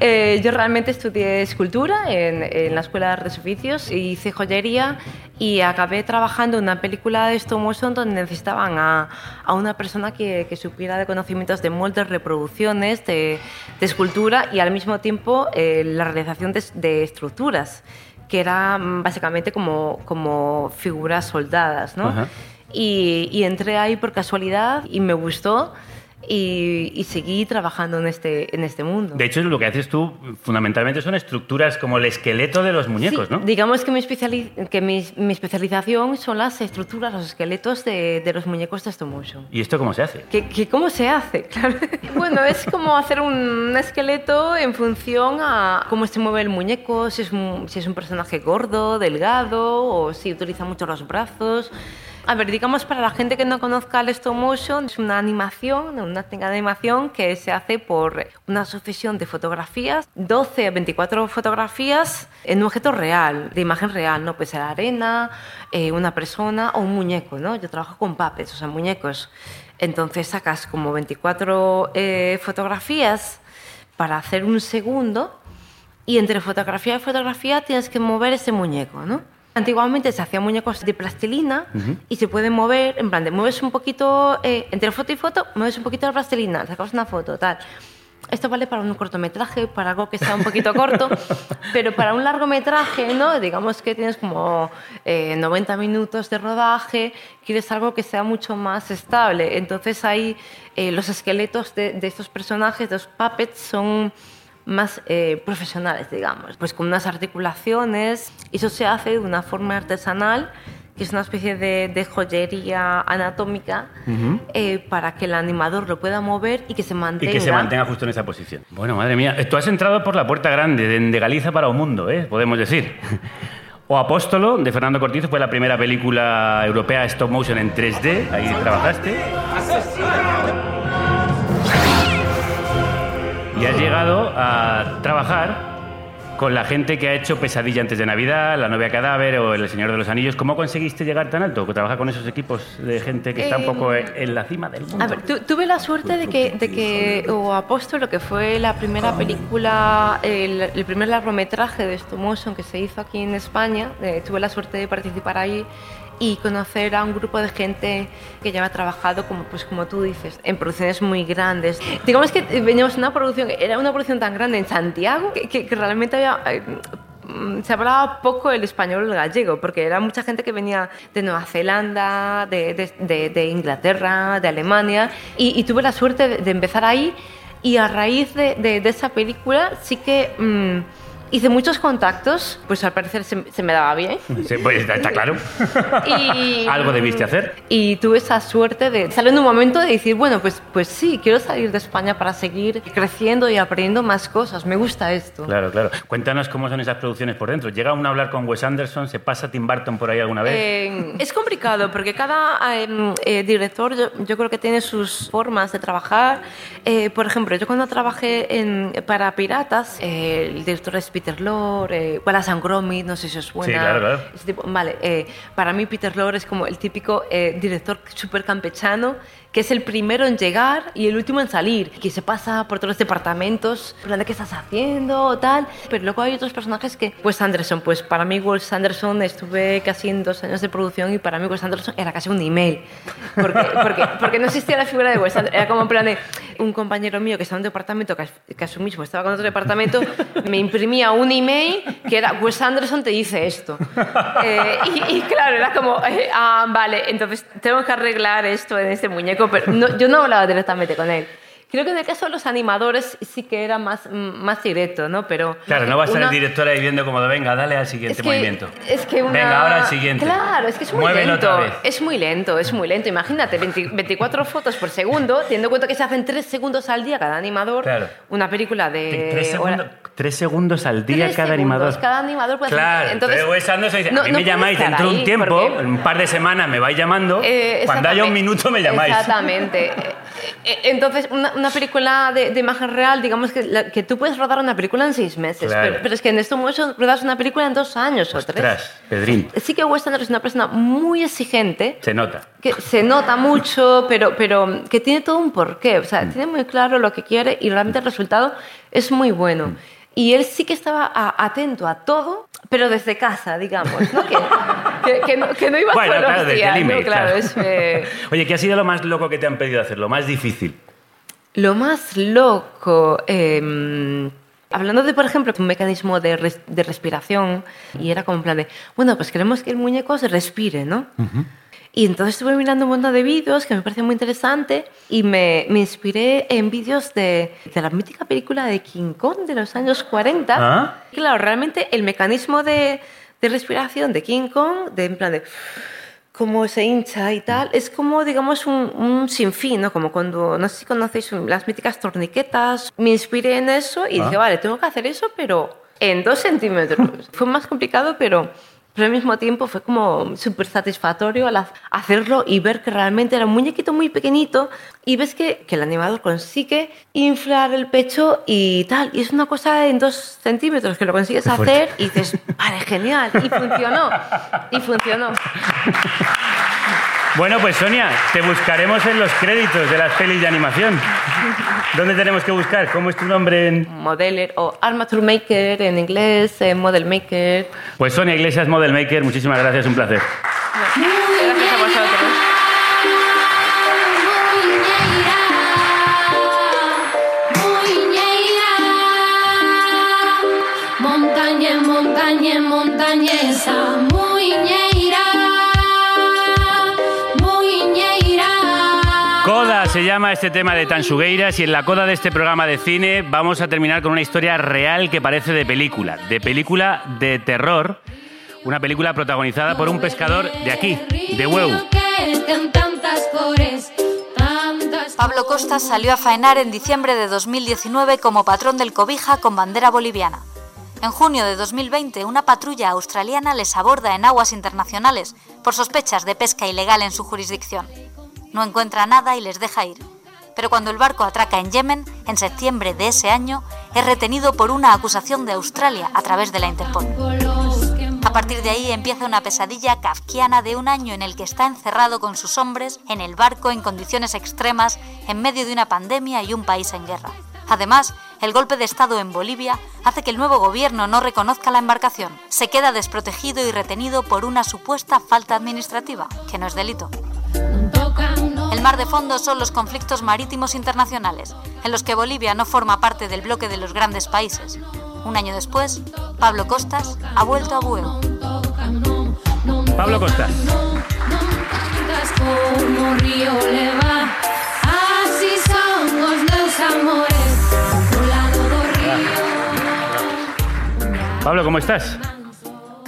eh, yo realmente estudié escultura en, en la Escuela de Artes y Oficios, hice joyería y acabé trabajando en una película de stop motion donde necesitaban a, a una persona que, que supiera de conocimientos de moldes, reproducciones, de, de escultura y al mismo tiempo eh, la realización de, de estructuras que era mm, básicamente como, como figuras soldadas, ¿no? Y, y entré ahí por casualidad y me gustó y, y seguí trabajando en este, en este mundo. De hecho, lo que haces tú fundamentalmente son estructuras como el esqueleto de los muñecos, Sí, ¿no? Digamos que, mi, especiali- que mi, mi especialización son las estructuras, los esqueletos de, de los muñecos de stop motion. ¿Y esto cómo se hace? ¿Qué, qué- cómo se hace? [laughs] Claro. Bueno, es como hacer un esqueleto en función a cómo se mueve el muñeco, si es un, si es un personaje gordo, delgado, o si utiliza mucho los brazos. A ver, digamos para la gente que no conozca el stop motion, es una animación, una técnica de animación que se hace por una sucesión de fotografías, 12 a 24 fotografías en un objeto real, de imagen real, ¿no? Puede ser arena, eh, una persona o un muñeco, ¿no? Yo trabajo con puppets, o sea, muñecos. Entonces sacas como 24 eh, fotografías para hacer un segundo y entre fotografía y fotografía tienes que mover ese muñeco, ¿no? Antiguamente se hacían muñecos de plastilina y se pueden mover, en plan, de mueves un poquito, eh, entre foto y foto, mueves un poquito la plastilina, sacas una foto, tal. Esto vale para un cortometraje, para algo que sea un poquito [laughs] corto, pero para un largometraje, ¿no? Digamos que tienes como eh, 90 minutos de rodaje, quieres algo que sea mucho más estable. Entonces ahí eh, los esqueletos de, de estos personajes, de los puppets, son más eh, profesionales, digamos, pues con unas articulaciones. y Eso se hace de una forma artesanal, que es una especie de, de joyería anatómica Ujú. eh, para que el animador lo pueda mover y que se Y mantenga. que se mantenga justo en esa posición. Bueno, madre mía, tú has entrado por la puerta grande, de, de Galiza para un mundo, ¿eh? podemos decir. [laughs] O Apóstolo, de Fernando Cortizo, fue la primera película europea stop motion en 3D, ahí trabajaste. Y has llegado a trabajar con la gente que ha hecho Pesadilla antes de Navidad, La novia cadáver o El Señor de los Anillos. ¿Cómo conseguiste llegar tan alto? ¿Trabajar con esos equipos de gente que está un poco en la cima del mundo? A ver, tu- tuve la suerte de que, de que o Apóstolo, que fue la primera película, el, el primer largometraje de stop motion que se hizo aquí en España, eh, tuve la suerte de participar ahí y conocer a un grupo de gente que ya había trabajado, como, pues, como tú dices, en producciones muy grandes. Digamos que veníamos una producción, era una producción tan grande en Santiago que, que- que realmente había... eh, mm, se hablaba poco el español o el gallego, porque era mucha gente que venía de Nueva Zelanda, de, de- de- de Inglaterra, de Alemania, y, y tuve la suerte de, empezar ahí, y a raíz de, esa película sí que mm, hice muchos contactos, pues al parecer se, se me daba bien. Sí, pues está, está claro. Y, Algo debiste hacer. Y tuve esa suerte de salir en un momento de decir, bueno, pues, pues sí, quiero salir de España para seguir creciendo y aprendiendo más cosas. Me gusta esto. Claro, claro. Cuéntanos cómo son esas producciones por dentro. ¿Llega uno a hablar con Wes Anderson? ¿Se pasa Tim Burton por ahí alguna vez? Eh, es complicado porque cada eh, eh, director yo, yo creo que tiene sus formas de trabajar. Eh, por ejemplo, yo cuando trabajé en- para Piratas, eh, el director es Peter Lorre, eh, Wallace and Gromit, no sé si os suena. Sí, claro, claro. Ese tipo- vale, eh, para mí Peter Lorre es como el típico eh, director súper campechano que es el primero en llegar y el último en salir, que se pasa por todos los departamentos, en plan qué estás haciendo, tal. Pero luego hay otros personajes que, pues Anderson, pues para mí Wes Anderson estuve casi en dos años de producción y para mí Wes Anderson era casi un email, porque, porque, porque no existía la figura de Wes Anderson, era como en plan de un compañero mío que estaba en un departamento que, que a su mismo estaba con otro departamento, me imprimía un email que era Wes Anderson te dice esto. Eh, y, y claro, era como, eh, ah, vale, entonces tengo que arreglar esto en este muñeco, pero no- yo no hablaba directamente con él. Creo que en el caso de los animadores sí que era más, más directo, ¿no? Pero Claro, no va a estar una- el director ahí viendo como, venga, dale al siguiente es que, movimiento. Es que una... Venga, ahora el siguiente. Claro, es que es muy Muévelo lento. otra vez. Es muy lento, es muy lento. Imagínate, 20 24 fotos por segundo, teniendo en cuenta que se hacen 3 segundos al día cada animador. Claro. Una película de... Tres hora- segundos, tres segundos al día cada segundos, animador. Cada animador puede hacer- Claro, Entonces, pero Wes Anderson dice, no- a mí no me llamáis dentro de un tiempo, porque- en un par de semanas me vais llamando, Eh, cuando haya un minuto me llamáis. Exactamente. [laughs] Eh, eh, Entonces, una, una película de, de imagen real, digamos que, la- que tú puedes rodar una película en seis meses, Claro. pero, pero es que en estos momentos rodas una película en dos años o tres. Ostras, Pedrín, Sí que Wes Anderson es una persona muy exigente, se nota. que se nota mucho, pero, pero que tiene todo un porqué. O sea, Mm. tiene muy claro lo que quiere y realmente el resultado es muy bueno. Mm. Y él sí que estaba a- atento a todo, pero desde casa, digamos, ¿no? Que, que, que no, que no iba Bueno, todos claro, los desde días, el ¿no? email, Claro, claro. es, eh, Oye, ¿qué ha sido lo más loco que te han pedido hacer? Lo más difícil. Lo más loco... eh, hablando de, por ejemplo, un mecanismo de, res- de respiración, y era como en plan de, bueno, pues queremos que el muñeco se respire, ¿no? Y entonces estuve mirando un montón de vídeos que me pareció muy interesante y me, me inspiré en vídeos de, de la mítica película de King Kong de los años 40. Ah. Claro, realmente el mecanismo de, de respiración de King Kong, de en plan de cómo se hincha y tal, es como, digamos, un, un sinfín, ¿no? Como cuando, no sé si conocéis las míticas torniquetas. Me inspiré en eso y Ah. dije, vale, tengo que hacer eso, pero en dos centímetros. [laughs] Fue más complicado, pero, pero al mismo tiempo fue como súper satisfactorio al ha- hacerlo y ver que realmente era un muñequito muy pequeñito y ves que, que el animador consigue inflar el pecho y tal. Y es una cosa en dos centímetros que lo consigues hacer y dices, vale, genial. Y funcionó. Y funcionó. [laughs] Bueno, pues Sonia, te buscaremos en los créditos de las pelis de animación. ¿Dónde tenemos que buscar? ¿Cómo es tu nombre? En... Modeler o Armature Maker en inglés, eh, Model Maker. Pues Sonia Iglesias, Model Maker, muchísimas gracias, un placer. Gracias a vosotros. Montaña, montaña, montañesa, llama este tema de Tansugueiras y en la coda de este programa de cine vamos a terminar con una historia real que parece de película, de película de terror, una película protagonizada por un pescador de aquí, de Hueu. Pablo Costa salió a faenar en diciembre de 2019 como patrón del Cobija con bandera boliviana. En junio de 2020, una patrulla australiana les aborda en aguas internacionales por sospechas de pesca ilegal en su jurisdicción. No encuentra nada y les deja ir. Pero cuando el barco atraca en Yemen, en septiembre de ese año, es retenido por una acusación de Australia a través de la Interpol. A partir de ahí empieza una pesadilla kafkiana de un año en el que está encerrado con sus hombres en el barco en condiciones extremas en medio de una pandemia y un país en guerra. Además, el golpe de Estado en Bolivia hace que el nuevo gobierno no reconozca la embarcación. Se queda desprotegido y retenido por una supuesta falta administrativa, que no es delito. El mar de fondo son los conflictos marítimos internacionales, en los que Bolivia no forma parte del bloque de los grandes países. Un año después, Pablo Costas ha vuelto a Bueu. Pablo Costas. Pablo, ¿cómo estás?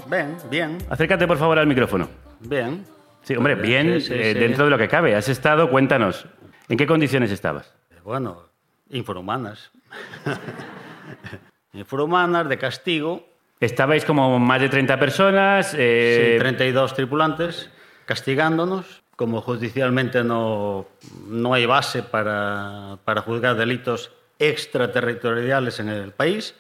Ben, bien, Acércate por favor al micrófono. bien. Sí, hombre, bien, Sí, sí, eh, sí. dentro de lo que cabe. Has estado, cuéntanos, ¿en qué condiciones estabas? Bueno, infrahumanas. [laughs] infrahumanas, de castigo. Estabais como más de 30 personas. eh, Sí, 32 tripulantes castigándonos. Como judicialmente no, no hay base para, para juzgar delitos extraterritoriales en el país,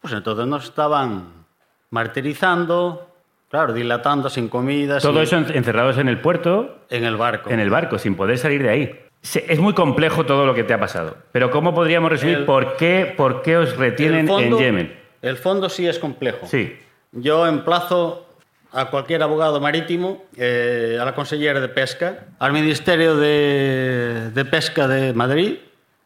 pues entonces nos estaban martirizando, claro, dilatando sin comida. Todo sin- eso en- encerrados en el puerto, en el barco. en el barco, sin poder salir de ahí. Es muy complejo todo lo que te ha pasado. Pero ¿cómo podríamos resumir El- por, qué, por qué os retienen fondo- en Yemen? El fondo sí es complejo. Sí. Yo emplazo a cualquier abogado marítimo, eh, a la consellera de Pesca, al Ministerio de, de Pesca de Madrid,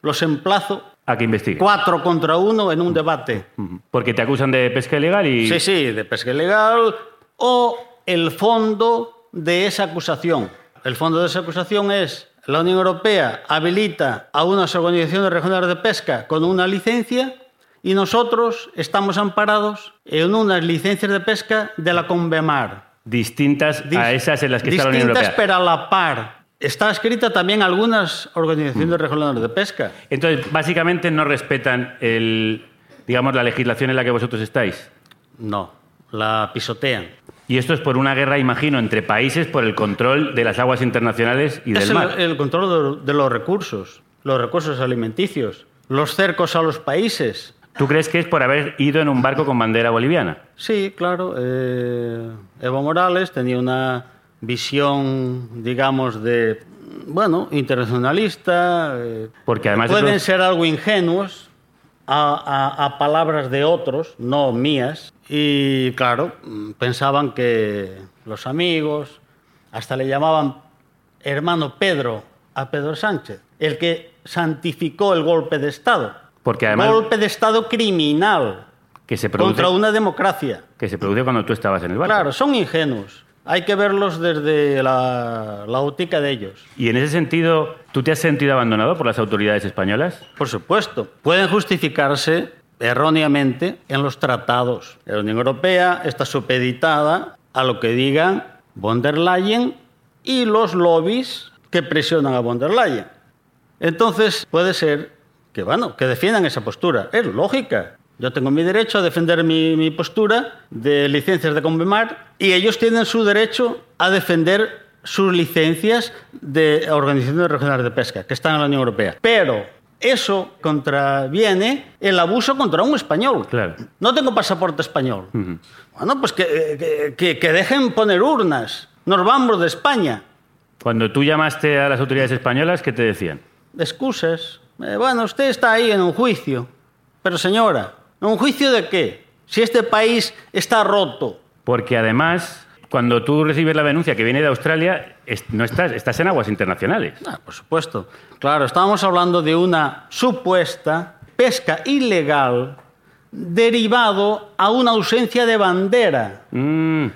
los emplazo A que investigue. cuatro contra uno en un debate. Porque te acusan de pesca ilegal y... Sí, sí, de pesca ilegal o el fondo de esa acusación. El fondo de esa acusación es la Unión Europea habilita a unas organizaciones regionales de pesca con una licencia y nosotros estamos amparados en unas licencias de pesca de la Convemar. Distintas Dis- a esas en las que está la Unión distintas, Europea. pero a la par. Está escrita también algunas organizaciones regionales de pesca. Entonces, básicamente no respetan el, digamos, la legislación en la que vosotros estáis. No, la pisotean. Y esto es por una guerra, imagino, entre países por el control de las aguas internacionales y es del el, mar. el control de, de los recursos, los recursos alimenticios, los cercos a los países. ¿Tú crees que es por haber ido en un barco con bandera boliviana? Sí, claro. eh, Evo Morales tenía una visión, digamos, de, bueno, internacionalista. eh, Porque además de pueden ser algo ingenuos a, a- a palabras de otros, no mías. Y claro, mm, pensaban que los amigos, hasta le llamaban hermano Pedro a Pedro Sánchez, el que santificó el golpe de Estado. Porque además Golpe de Estado criminal que se produce contra una democracia. que se produce cuando tú estabas en el barco. Claro, son ingenuos. Hay que verlos desde la, la óptica de ellos. Y en ese sentido, ¿tú te has sentido abandonado por las autoridades españolas? Por supuesto. Pueden justificarse erróneamente en los tratados. La Unión Europea está supeditada a lo que digan von der Leyen y los lobbies que presionan a von der Leyen. Entonces, puede ser que, bueno, que defiendan esa postura. Es lógica. Yo tengo mi derecho a defender mi, mi postura de licencias de Convemar y ellos tienen su derecho a defender sus licencias de organizaciones regionales de pesca que están en la Unión Europea. Pero eso contraviene el abuso contra un español. Claro. No tengo pasaporte español. Bueno, pues que, que- dejen poner urnas. Nos vamos de España. Cuando tú llamaste a las autoridades españolas, ¿qué te decían? Excusas. Eh, bueno, usted está ahí en un juicio. Pero señora, ¿en un juicio de qué? Si este país está roto. Porque además, cuando tú recibes la denuncia que viene de Australia, no estás, estás en aguas internacionales. Ah, por supuesto. Claro, estábamos hablando de una supuesta pesca ilegal derivado a una ausencia de bandera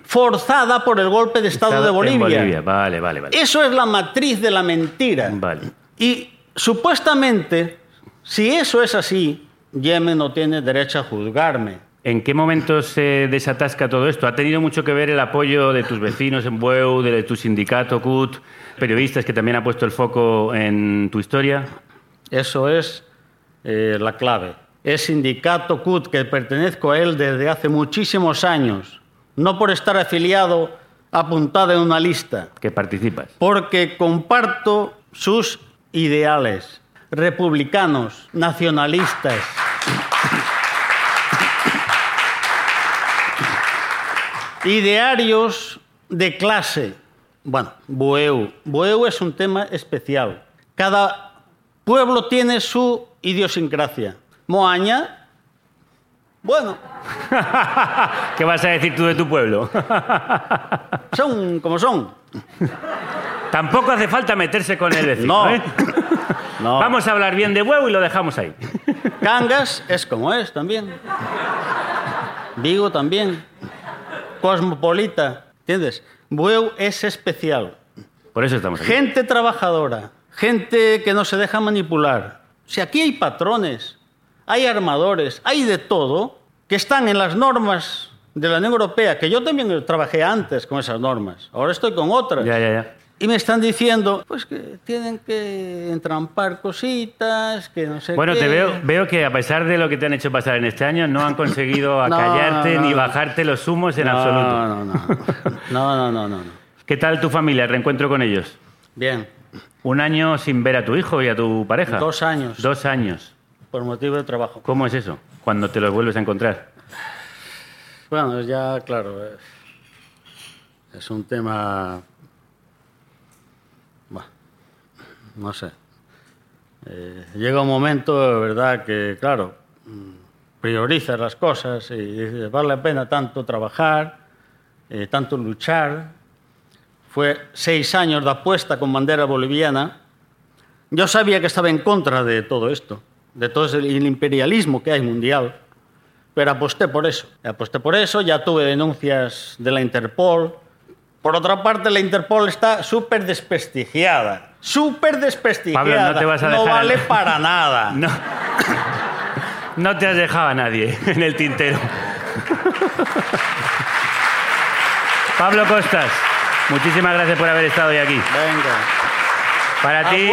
forzada por el golpe de Estado, de Mm. En Bolivia. Bolivia. Vale, vale, vale. Eso es la matriz de la mentira. Vale. Y supuestamente, si eso es así, Yemen no tiene derecho a juzgarme. ¿En qué momento se desatasca todo esto? ¿Ha tenido mucho que ver el apoyo de tus vecinos en Bueu, de tu sindicato CUT, periodistas que también han puesto el foco en tu historia? Eso es eh, la clave. Es sindicato CUT que pertenezco a él desde hace muchísimos años, no por estar afiliado apuntado en una lista, Que participas. porque comparto sus ideales republicanos, nacionalistas. Idearios de clase. Bueno, Bueu. Bueu es un tema especial. Cada pueblo tiene su idiosincrasia. Moaña, bueno, [laughs] ¿Qué vas a decir tú de tu pueblo? son como son. Tampoco hace falta meterse con el vecino. No. ¿eh? [laughs] [laughs] No. Vamos a hablar bien de Bueu y lo dejamos ahí. Cangas es como es también. Vigo también. Cosmopolita, ¿entiendes? Bueu es especial. Por eso estamos aquí. Gente trabajadora, gente que no se deja manipular. Si aquí hay patrones, hay armadores, hay de todo que están en las normas de la Unión Europea, que yo también trabajé antes con esas normas. Ahora estoy con otras. Ya, ya, ya. Y me están diciendo, pues que tienen que entrampar cositas, que no sé Bueno, qué. te veo, veo que a pesar de lo que te han hecho pasar en este año, no han conseguido No, [laughs] acallarte no, ni bajarte los humos en absoluto. No, no, no. No, no, no. ¿Qué tal tu familia, el reencuentro con ellos? Bien, Un año sin ver a tu hijo y a tu pareja. Dos años. Dos años. por motivo de trabajo. ¿Cómo es eso? Cuando te los vuelves a encontrar. Bueno, ya, claro, es, es un tema... Bueno, no sé. Eh, llega un momento, ¿verdad?, que, claro, mm, priorizas las cosas y dices, vale la pena tanto trabajar, eh, tanto luchar. Fue seis años de apuesta con bandera boliviana. Yo sabía que estaba en contra de todo esto, de todo el imperialismo que hay mundial. Pero aposté por eso. Aposté por eso, ya tuve denuncias de la Interpol. Por otra parte, la Interpol está súper desprestigiada. Súper desprestigiada. Pablo, no te vas a dejar vale el- para nada. [laughs] No. No te has dejado a nadie en el tintero. Pablo Costas, muchísimas gracias por haber estado hoy aquí. Venga. Para ti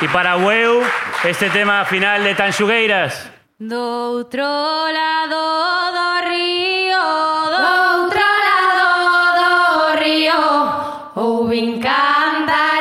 y para Weu, este tema final de Tanxugueiras. Do outro lado do encanta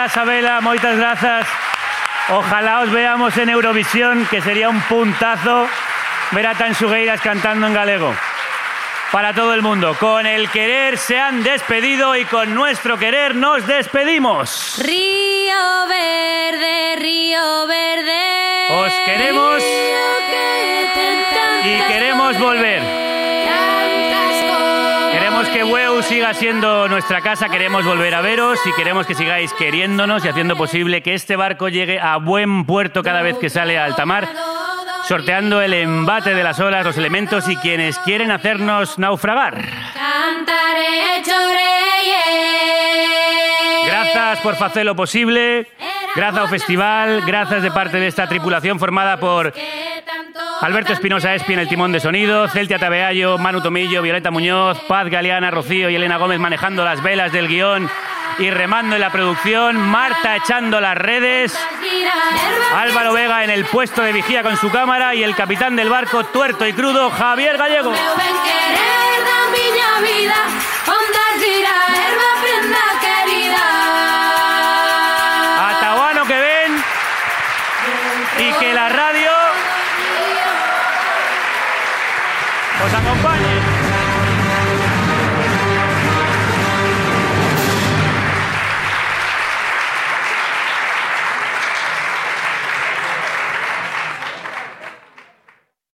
Olaya, Sabela, moitas grazas. Ojalá os veamos en Eurovisión, que sería un puntazo ver a Tansugueiras cantando en galego. Para todo el mundo. Con el querer se han despedido y con nuestro querer nos despedimos. Río verde, río verde. Os queremos y queremos volver. Queremos que Weu siga siendo nuestra casa, queremos volver a veros y queremos que sigáis queriéndonos y haciendo posible que este barco llegue a buen puerto cada vez que sale a alta mar, sorteando el embate de las olas, los elementos y quienes quieren hacernos naufragar. Cantaré. Grazas por facer lo posible, grazas ao festival, grazas de parte desta tripulación formada por Alberto Espinosa Espi en el timón de sonido, Celtia Tabeallo, Manu Tomillo, Violeta Muñoz, Paz Galeana, Rocío y Elena Gómez manejando las velas del guion y remando en la producción, Marta echando las redes, Álvaro Vega en el puesto de vigía con su cámara y el capitán del barco tuerto y crudo, Javier Gallego.